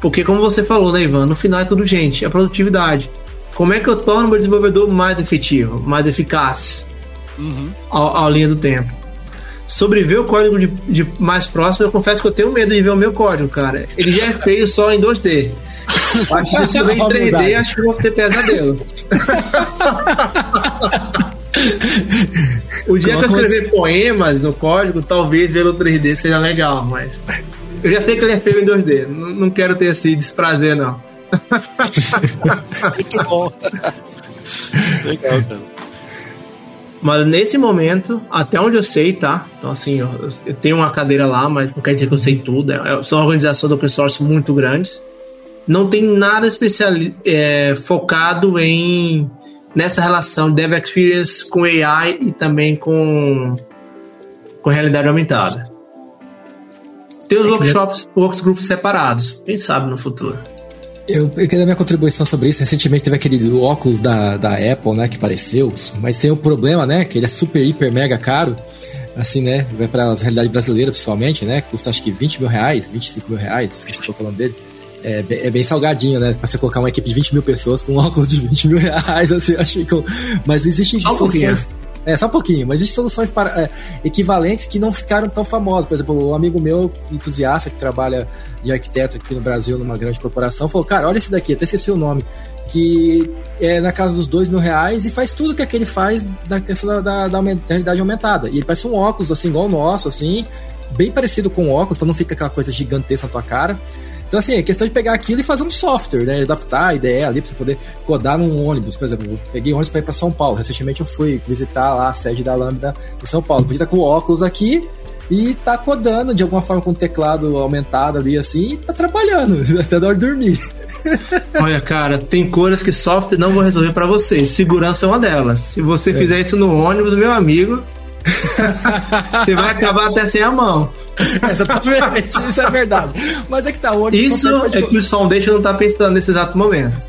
Porque, como você falou, né, Ivan? No final é tudo gente, é produtividade. Como é que eu torno meu desenvolvedor mais efetivo, mais eficaz uhum. ao, ao linha do tempo? Sobre ver o código de, de, mais próximo, eu confesso que eu tenho medo de ver o meu código, cara. Ele já é feio só em 2D. Acho que se eu em 3D, acho que eu vou ter pesadelo. o dia que eu escrever poemas no código, talvez ver o 3D seja legal, mas. Eu já sei que ele é feio em 2D. Não, não quero ter esse desprazer, não. Muito bom. Legal, cara. Mas nesse momento, até onde eu sei, tá? Então, assim, eu, eu tenho uma cadeira lá, mas não quer dizer que eu sei tudo. É, são organizações do open source muito grandes. Não tem nada especial é, focado em nessa relação Dev Experience com AI e também com, com realidade aumentada. Tem os workshops, workshops separados. Quem sabe no futuro. Eu, eu queria dar minha contribuição sobre isso. Recentemente teve aquele óculos da, da Apple, né, que apareceu, mas tem um problema, né, que ele é super, hiper, mega caro, assim, né, vai para a realidade brasileira, principalmente, né, custa acho que 20 mil reais, 25 mil reais, esqueci qual é o nome dele. É, é, bem salgadinho, né? Pra você colocar uma equipe de 20 mil pessoas com um óculos de 20 mil reais, assim, acho que. Mas existem soluções. É, só um pouquinho, mas existem soluções para, é, equivalentes que não ficaram tão famosas. Por exemplo, um amigo meu, entusiasta, que trabalha de arquiteto aqui no Brasil, numa grande corporação, falou: Cara, olha esse daqui, até esqueci o nome, que é na casa dos dois mil reais e faz tudo que aquele faz da questão da, da, da realidade aumentada. E ele parece um óculos, assim, igual o nosso, assim, bem parecido com o óculos, então não fica aquela coisa gigantesca na tua cara. Então, assim, é questão de pegar aquilo e fazer um software, né? Adaptar a ideia ali pra você poder codar num ônibus. Por exemplo, eu peguei ônibus pra ir pra São Paulo. Recentemente eu fui visitar lá a sede da Lambda em São Paulo. Podia estar com óculos aqui e tá codando de alguma forma com o teclado aumentado ali assim e tá trabalhando até na hora de dormir. Olha, cara, tem coisas que software não vão resolver para você. Segurança é uma delas. Se você é. fizer isso no ônibus, meu amigo, você vai acabar até sem a mão. Exatamente, isso é verdade. Mas é que tá, o ônibus. Isso é que os Foundation não tá pensando nesse exato momento.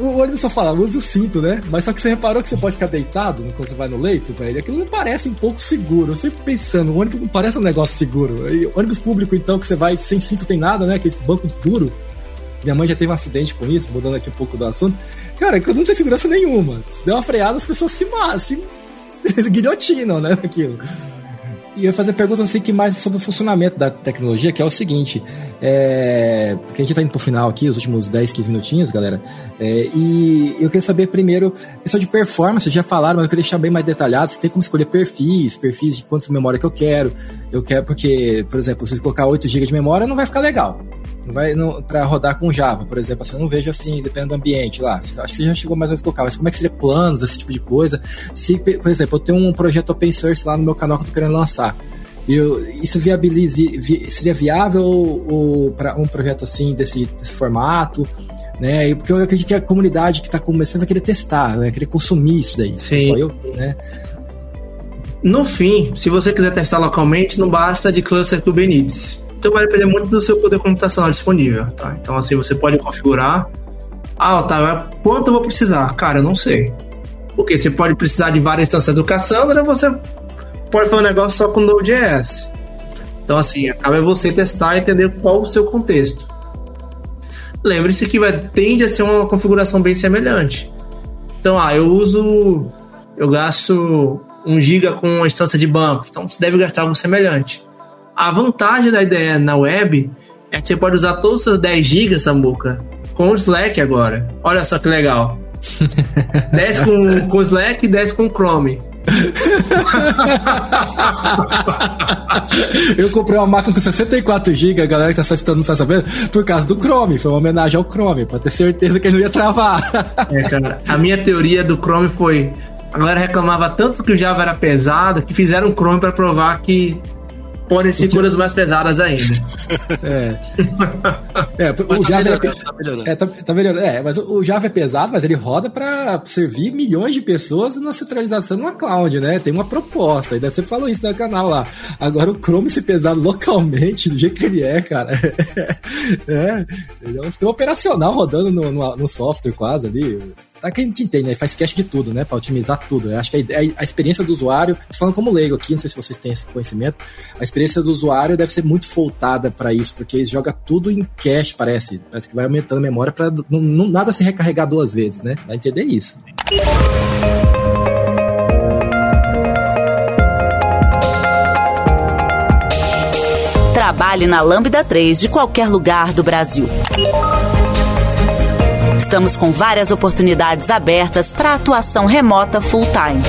O ônibus só fala, usa o cinto, né? Mas só que você reparou que você pode ficar deitado quando você vai no leito, velho? Aquilo não parece um pouco seguro. Eu fico pensando, o ônibus não parece um negócio seguro. E ônibus público, então, que você vai sem cinto, sem nada, né? Aquele banco duro. Minha mãe já teve um acidente com isso, mudando aqui um pouco do assunto. Cara, que não tem segurança nenhuma. Se der uma freada, as pessoas se, se guilhotinam, né, naquilo. E eu fazer perguntas assim que mais sobre o funcionamento da tecnologia, que é o seguinte, é, porque a gente tá indo pro final aqui, os últimos 10, 15 minutinhos, galera, é, e eu queria saber primeiro, questão de performance, já falaram, mas eu queria deixar bem mais detalhado, você tem como escolher perfis, perfis de quantas memória que eu quero, eu quero porque, por exemplo, se você colocar 8 GB de memória, não vai ficar legal, não vai para rodar com Java, por exemplo, assim, eu não vejo assim, dependendo do ambiente lá. Acho que você já chegou mais ou menos a colocar, mas como é que seria planos, esse tipo de coisa? Se, por exemplo, eu tenho um projeto open source lá no meu canal que eu tô querendo lançar. Eu, isso viabilize, vi, seria viável para um projeto assim desse, desse formato? Né? Porque eu acredito que a comunidade que está começando a querer testar, vai querer consumir isso daí. Sim. Só eu, né? No fim, se você quiser testar localmente, não basta de cluster Kubernetes. Então vai depender muito do seu poder computacional disponível, tá? Então assim, você pode configurar ah, tá, quanto eu vou precisar? Cara, eu não sei. Porque você pode precisar de várias instâncias do Cassandra, você pode fazer um negócio só com Node.js. Então, assim, acaba você testar e entender qual o seu contexto. Lembre-se que vai, tende a ser uma configuração bem semelhante. Então, ah, eu uso. Eu gasto 1 GB com uma instância de banco. Então, você deve gastar algo semelhante. A vantagem da ideia na web é que você pode usar todos os seus 10 GB, Samuca, com o Slack agora. Olha só que legal. 10 com, com Slack e 10 com Chrome. eu comprei uma máquina com 64 GB, a galera que tá só estudando não tá sabendo, por causa do Chrome. Foi uma homenagem ao Chrome, pra ter certeza que ele não ia travar. é, cara. A minha teoria do Chrome foi: a galera reclamava tanto que o Java era pesado que fizeram o Chrome para provar que podem ser curas mais pesadas ainda. É. é o tá Java melhorando, é, tá melhorando. É, tá, tá, melhorando. É, mas o Java é pesado, mas ele roda para servir milhões de pessoas na centralização numa cloud, né? Tem uma proposta. Ainda você falou isso no canal lá. Agora o Chrome ser pesado localmente, do jeito que ele é, cara. é. Ele é um sistema operacional rodando no, no, no software quase ali. Que a gente entende, né? Faz cache de tudo, né? Pra otimizar tudo. Eu acho que a, a, experiência do usuário, falando como leigo aqui, não sei se vocês têm esse conhecimento, a experiência do usuário deve ser muito voltada para isso, porque eles jogam tudo em cache, parece. Parece que vai aumentando a memória para nada se recarregar duas vezes, né? Vai entender isso. Trabalhe na Lambda 3 de qualquer lugar do Brasil. Estamos com várias oportunidades abertas para atuação remota full-time.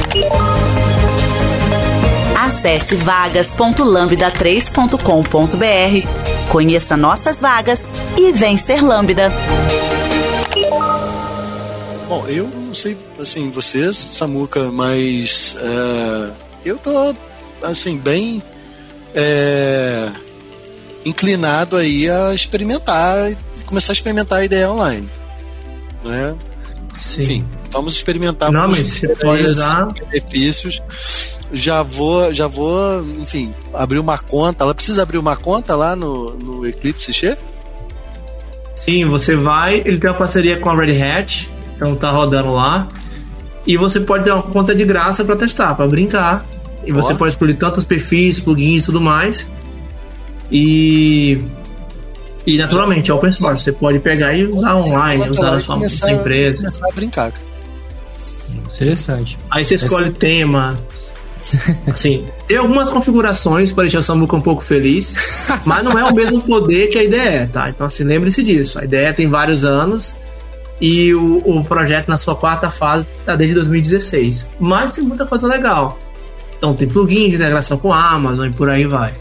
Acesse vagas.lambda3.com.br, conheça nossas vagas e vem ser Lambda. Bom, eu não sei, assim, vocês, Samuca, mas é, eu tô, assim, bem é, inclinado aí a experimentar, começar a experimentar a ideia online né? Sim. Enfim, vamos experimentar Não, mas você pode usar benefícios. Já vou, já vou, enfim, abrir uma conta. Ela precisa abrir uma conta lá no, no Eclipse X? Sim, você vai, ele tem uma parceria com a Red Hat, então tá rodando lá. E você pode ter uma conta de graça para testar, para brincar. E você pode escolher tantos perfis, plugins e tudo mais. E e naturalmente é open source, você pode pegar e usar online, usar na sua começar, empresa. Começar a brincar. Interessante. Aí você escolhe Esse... tema. Assim, tem algumas configurações para deixar o Samuca um pouco feliz, mas não é o mesmo poder que a ideia, tá? Então, assim, lembre-se disso. A ideia tem vários anos e o, o projeto na sua quarta fase está desde 2016. Mas tem muita coisa legal. Então, tem plugin de integração com a Amazon e por aí vai.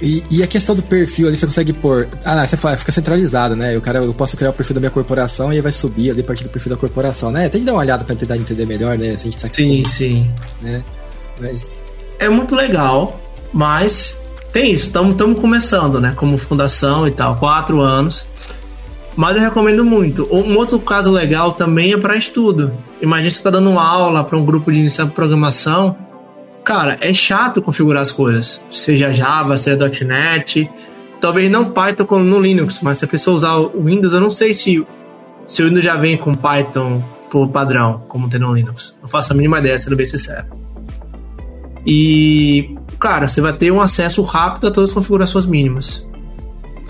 E, e, a questão do perfil ali, você consegue pôr. Ah, não, você fala, fica centralizado, né? Eu, cara, eu posso criar o perfil da minha corporação e aí vai subir ali a partir do perfil da corporação, né? Tem que dar uma olhada pra tentar entender melhor, né? Se a gente tá sim, aqui, sim. Né? Mas... É muito legal, mas tem isso, estamos começando, né? Como fundação e tal, quatro anos. Mas eu recomendo muito. Um outro caso legal também é para estudo. Imagina você está dando uma aula para um grupo de iniciação de programação cara, é chato configurar as coisas. Seja Java, seja .NET, talvez não Python no Linux, mas se a pessoa usar o Windows, eu não sei se, se o Windows já vem com Python por padrão, como tem no Linux. Não faço a mínima ideia, sendo bem sincero. E, cara, você vai ter um acesso rápido a todas as configurações mínimas.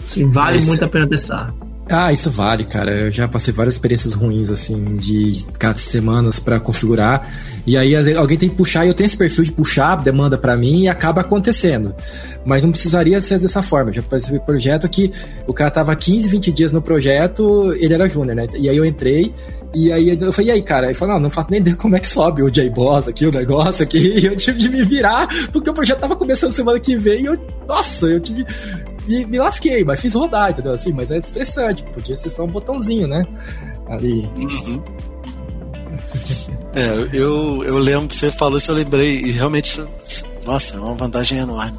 Assim, vale Esse... muito a pena testar. Ah, isso vale, cara. Eu já passei várias experiências ruins, assim, de cada semanas para configurar. E aí alguém tem que puxar, e eu tenho esse perfil de puxar, demanda para mim e acaba acontecendo. Mas não precisaria ser dessa forma. Já participei projeto que o cara tava 15, 20 dias no projeto, ele era júnior, né? E aí eu entrei, e aí eu falei, e aí, cara? Ele falou, não, não faço nem ideia como é que sobe o J-Boss aqui, o negócio aqui. E eu tive de me virar, porque o projeto tava começando semana que vem e eu, nossa, eu tive e me lasquei, mas fiz rodar, entendeu? Assim, mas é estressante, podia ser só um botãozinho, né? Ali. Uhum. é, eu, eu lembro, você falou isso, eu lembrei, e realmente, nossa, é uma vantagem enorme.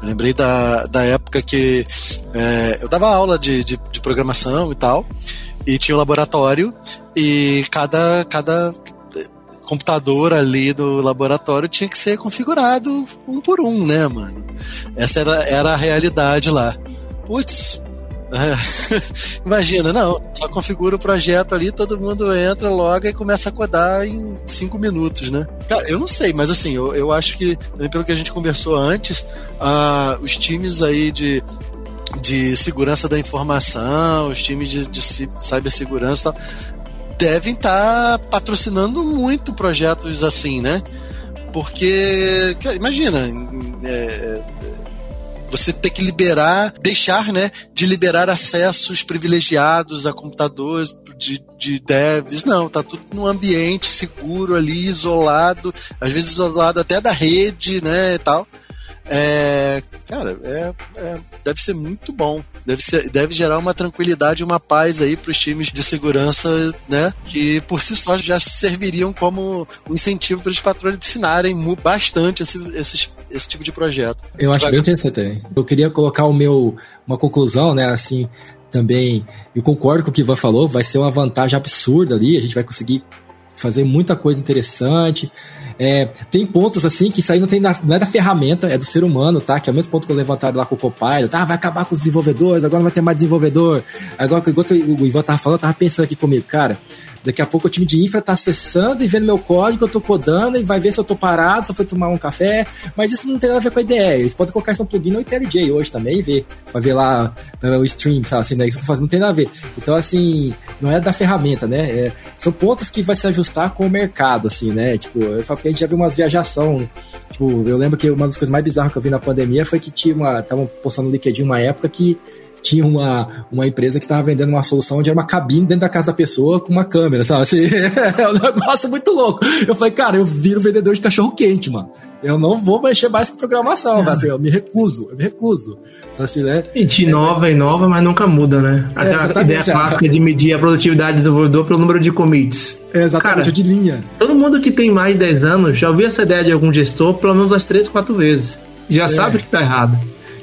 Eu lembrei da, da época que é, eu dava aula de, de, de programação e tal, e tinha um laboratório, e cada, cada computador ali do laboratório tinha que ser configurado um por um, né, mano? Essa era, era a realidade lá. Putz, imagina, não, só configura o projeto ali, todo mundo entra, loga e começa a codar em cinco minutos, né? Cara, eu não sei, mas assim, eu, eu acho que, também pelo que a gente conversou antes, uh, os times aí de, de segurança da informação, os times de, de cibersegurança e tal, devem estar tá patrocinando muito projetos assim, né? Porque, imagina, é, você ter que liberar, deixar, né, de liberar acessos privilegiados a computadores de, de devs. Não, tá tudo num ambiente seguro ali, isolado, às vezes isolado até da rede, né, e tal. É, cara, é, é, deve ser muito bom. Deve, ser, deve gerar uma tranquilidade, uma paz aí para os times de segurança, né? Que por si só já serviriam como um incentivo para os patrocinarem bastante esse, esse, esse tipo de projeto. Eu acho bem interessante. Eu queria colocar o meu uma conclusão, né? Assim, também, eu concordo com o que o Ivan falou, vai ser uma vantagem absurda ali, a gente vai conseguir fazer muita coisa interessante. É, tem pontos assim que isso aí não, tem na, não é da ferramenta, é do ser humano, tá? Que é o mesmo ponto que eu levantado lá com o Copilot. Ah, vai acabar com os desenvolvedores, agora não vai ter mais desenvolvedor. Agora, enquanto o Ivan tava falando, eu tava pensando aqui comigo, cara. Daqui a pouco o time de infra tá acessando e vendo meu código, eu tô codando e vai ver se eu tô parado, se eu fui tomar um café. Mas isso não tem nada a ver com a ideia. Eles podem colocar isso no plugin no IntelliJ hoje também e ver. Vai ver lá uh, o stream, sabe? Assim, né? Isso não tem nada a ver. Então, assim, não é da ferramenta, né? É, são pontos que vai se ajustar com o mercado, assim, né? Tipo, eu falo que a gente já viu umas viajação. Tipo, eu lembro que uma das coisas mais bizarras que eu vi na pandemia foi que tinha uma. Estavam postando no LinkedIn uma época que tinha uma, uma empresa que estava vendendo uma solução onde era uma cabine dentro da casa da pessoa com uma câmera, sabe? Assim, é um negócio muito louco. Eu falei, cara, eu viro vendedor de cachorro quente, mano. Eu não vou mexer mais com programação, assim, eu me recuso, eu me recuso. Assim, né? Gente, inova, é, inova, mas nunca muda, né? É, a ideia clássica de medir a produtividade do desenvolvedor pelo número de commits. É, exatamente, Cara, de linha. Todo mundo que tem mais de 10 anos já ouviu essa ideia de algum gestor pelo menos umas 3, 4 vezes. Já é. sabe que tá errado.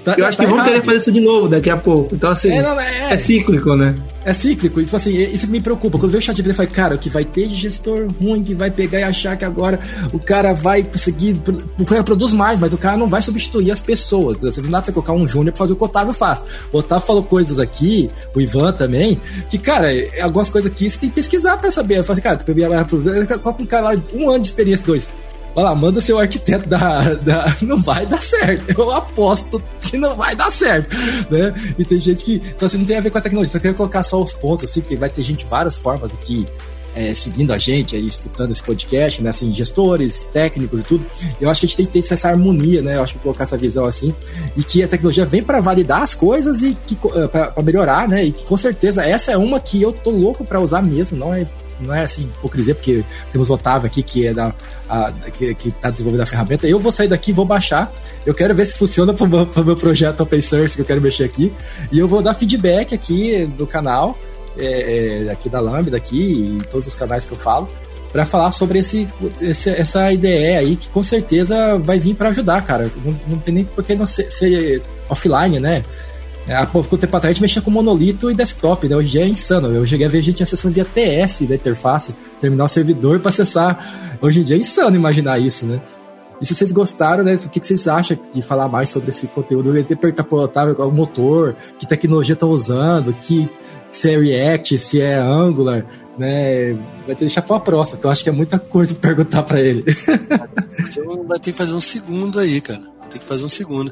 Tá, eu acho tá que vão querer fazer isso de novo daqui a pouco. Então, assim, é, não, é, é cíclico, né? É cíclico. Tipo assim, isso me preocupa. Quando eu vejo o chat GPT, eu falo, cara, o que vai ter de gestor ruim que vai pegar e achar que agora o cara vai conseguir. O cara produz mais, mas o cara não vai substituir as pessoas. Você não dá pra você colocar um júnior pra fazer o que o Otávio faz. O Otávio falou coisas aqui, o Ivan também, que, cara, algumas coisas aqui você tem que pesquisar pra saber. Eu falo assim, cara, coloca um cara lá, um ano de experiência, dois. Olha lá, manda seu arquiteto da, da. Não vai dar certo. Eu aposto que não vai dar certo. Né? E tem gente que. Então, assim, não tem a ver com a tecnologia. Só queria colocar só os pontos, assim, porque vai ter gente de várias formas aqui. É, seguindo a gente aí, escutando esse podcast, né? Assim, gestores, técnicos e tudo. Eu acho que a gente tem que ter essa harmonia, né? Eu acho que colocar essa visão assim. E que a tecnologia vem para validar as coisas e que eh, para melhorar, né? E que com certeza essa é uma que eu tô louco para usar mesmo, não é não é assim hipocrisia, porque temos o Otávio aqui que é da a, que, que tá desenvolvendo a ferramenta. Eu vou sair daqui, vou baixar. Eu quero ver se funciona para o meu, meu projeto open source que eu quero mexer aqui. E eu vou dar feedback aqui do canal, é, é, aqui da Lambda, aqui, e todos os canais que eu falo para falar sobre esse, esse, essa ideia aí que com certeza vai vir para ajudar, cara. Não, não, tem nem por que não ser, ser offline, né? É, há pouco tempo atrás a gente mexia com monolito e desktop, né? Hoje em dia é insano. Eu cheguei a ver gente acessando via TS da interface, terminal servidor para acessar. Hoje em dia é insano imaginar isso, né? E se vocês gostaram, né? O que, vocês acham de falar mais sobre esse conteúdo? Eu ia perguntar pro Otávio o motor, que tecnologia estão usando, que, se é React, se é Angular, né? Vai ter que deixar pra próxima, porque eu acho que é muita coisa pra perguntar para ele. Vai ter que fazer um segundo aí, cara. Vai ter que fazer um segundo.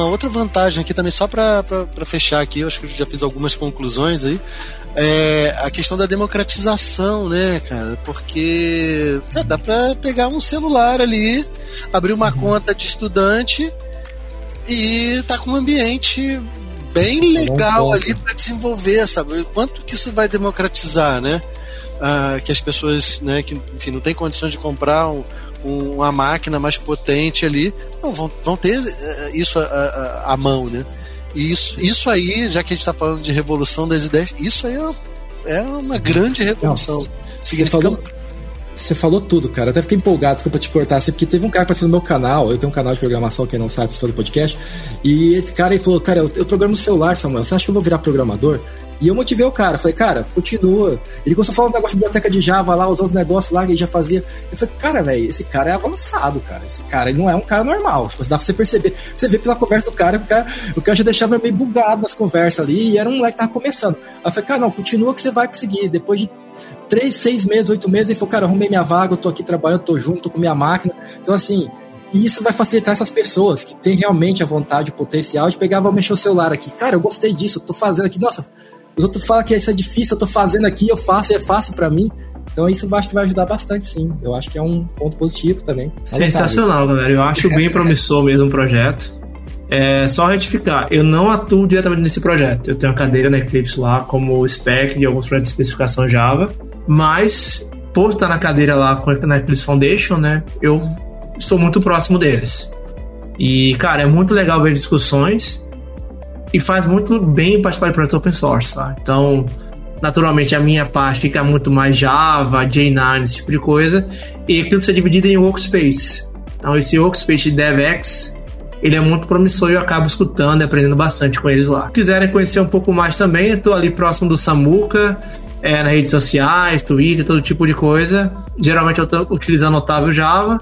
uma outra vantagem aqui também, só para fechar aqui, eu acho que eu já fiz algumas conclusões aí, é a questão da democratização, né, cara? Porque cara, dá para pegar um celular ali, abrir uma uhum. conta de estudante e tá com um ambiente bem legal ali para desenvolver, sabe? Quanto que isso vai democratizar, né? Ah, que as pessoas, né, que enfim, não tem condições de comprar um, uma máquina mais potente ali, não, vão, vão ter eh, isso à, mão, né? E isso, isso aí, já que a gente está falando de revolução das ideias, isso aí é, é uma grande revolução. Você, falou, você falou tudo, cara. Até fiquei empolgado, desculpa te cortar, assim, porque teve um cara passando no meu canal, eu tenho um canal de programação, quem não sabe, sou do podcast, e esse cara ele falou, cara, eu, eu programo no celular, Samuel, você acha que eu vou virar programador? E eu motivei o cara, falei, cara, continua. Ele começou a falar um negócio de biblioteca de Java lá, usar os negócios lá que ele já fazia. Eu falei, cara, velho, esse cara é avançado, cara. Esse cara ele não é um cara normal. Tipo, dá pra você perceber. Você vê pela conversa do cara, o cara, o cara já deixava meio bugado nas conversas ali, e era um moleque que tava começando. Aí eu falei, cara, não, continua que você vai conseguir. Depois de três, seis meses, oito meses, ele falou, cara, arrumei minha vaga, eu tô aqui trabalhando, tô junto, tô com minha máquina. Então, assim, e isso vai facilitar essas pessoas que têm realmente a vontade, o potencial de pegar, vou mexer o celular aqui. Cara, eu gostei disso, eu tô fazendo aqui. Nossa, os outros falam que isso é difícil, eu tô fazendo aqui, eu faço é fácil para mim. Então isso acho que vai ajudar bastante, sim. Eu acho que é um ponto positivo também. Sensacional, galera. Eu acho bem promissor mesmo o projeto. É só retificar, eu não atuo diretamente nesse projeto. Eu tenho uma cadeira na Eclipse lá como spec de alguns projetos de especificação Java, mas por estar na cadeira lá na Eclipse Foundation, né, eu estou muito próximo deles. E, cara, é muito legal ver discussões e faz muito bem participar de projetos open source, tá? Então, naturalmente, a minha parte fica muito mais Java, J9, esse tipo de coisa, e Eclipse é dividido em workspace. Então, esse workspace de DevX, ele é muito promissor e eu acabo escutando e aprendendo bastante com eles lá. Se quiserem conhecer um pouco mais também, eu tô ali próximo do Samuca, é, nas redes sociais, Twitter, todo tipo de coisa. Geralmente eu tô utilizando Otávio Java.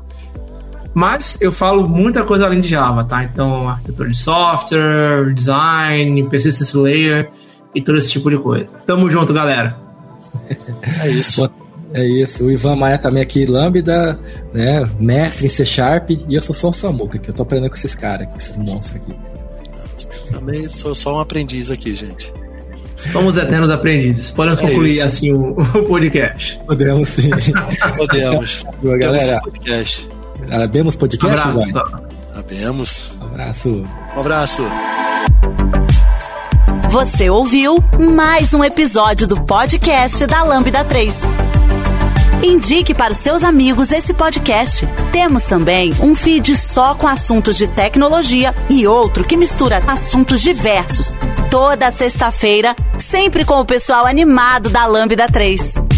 Mas eu falo muita coisa além de Java, tá? Então, arquitetura de software, design, persistence layer e todo esse tipo de coisa. Tamo junto, galera. É isso. É isso. O Ivan Maia também aqui, Lambda, né? Mestre em C Sharp. E eu sou só o Samuca, que eu tô aprendendo com esses caras, com esses monstros aqui. Também sou só um aprendiz aqui, gente. Somos eternos aprendizes. Podemos é concluir isso. assim o, o, podcast. Podemos sim. Podemos. Boa, galera. podcast. Abemos podcast, Abraço. Abemos. Abraço. Um abraço. Você ouviu mais um episódio do podcast da Lambda 3. Indique para os seus amigos esse podcast. Temos também um feed só com assuntos de tecnologia e outro que mistura assuntos diversos. Toda sexta-feira, sempre com o pessoal animado da Lambda 3.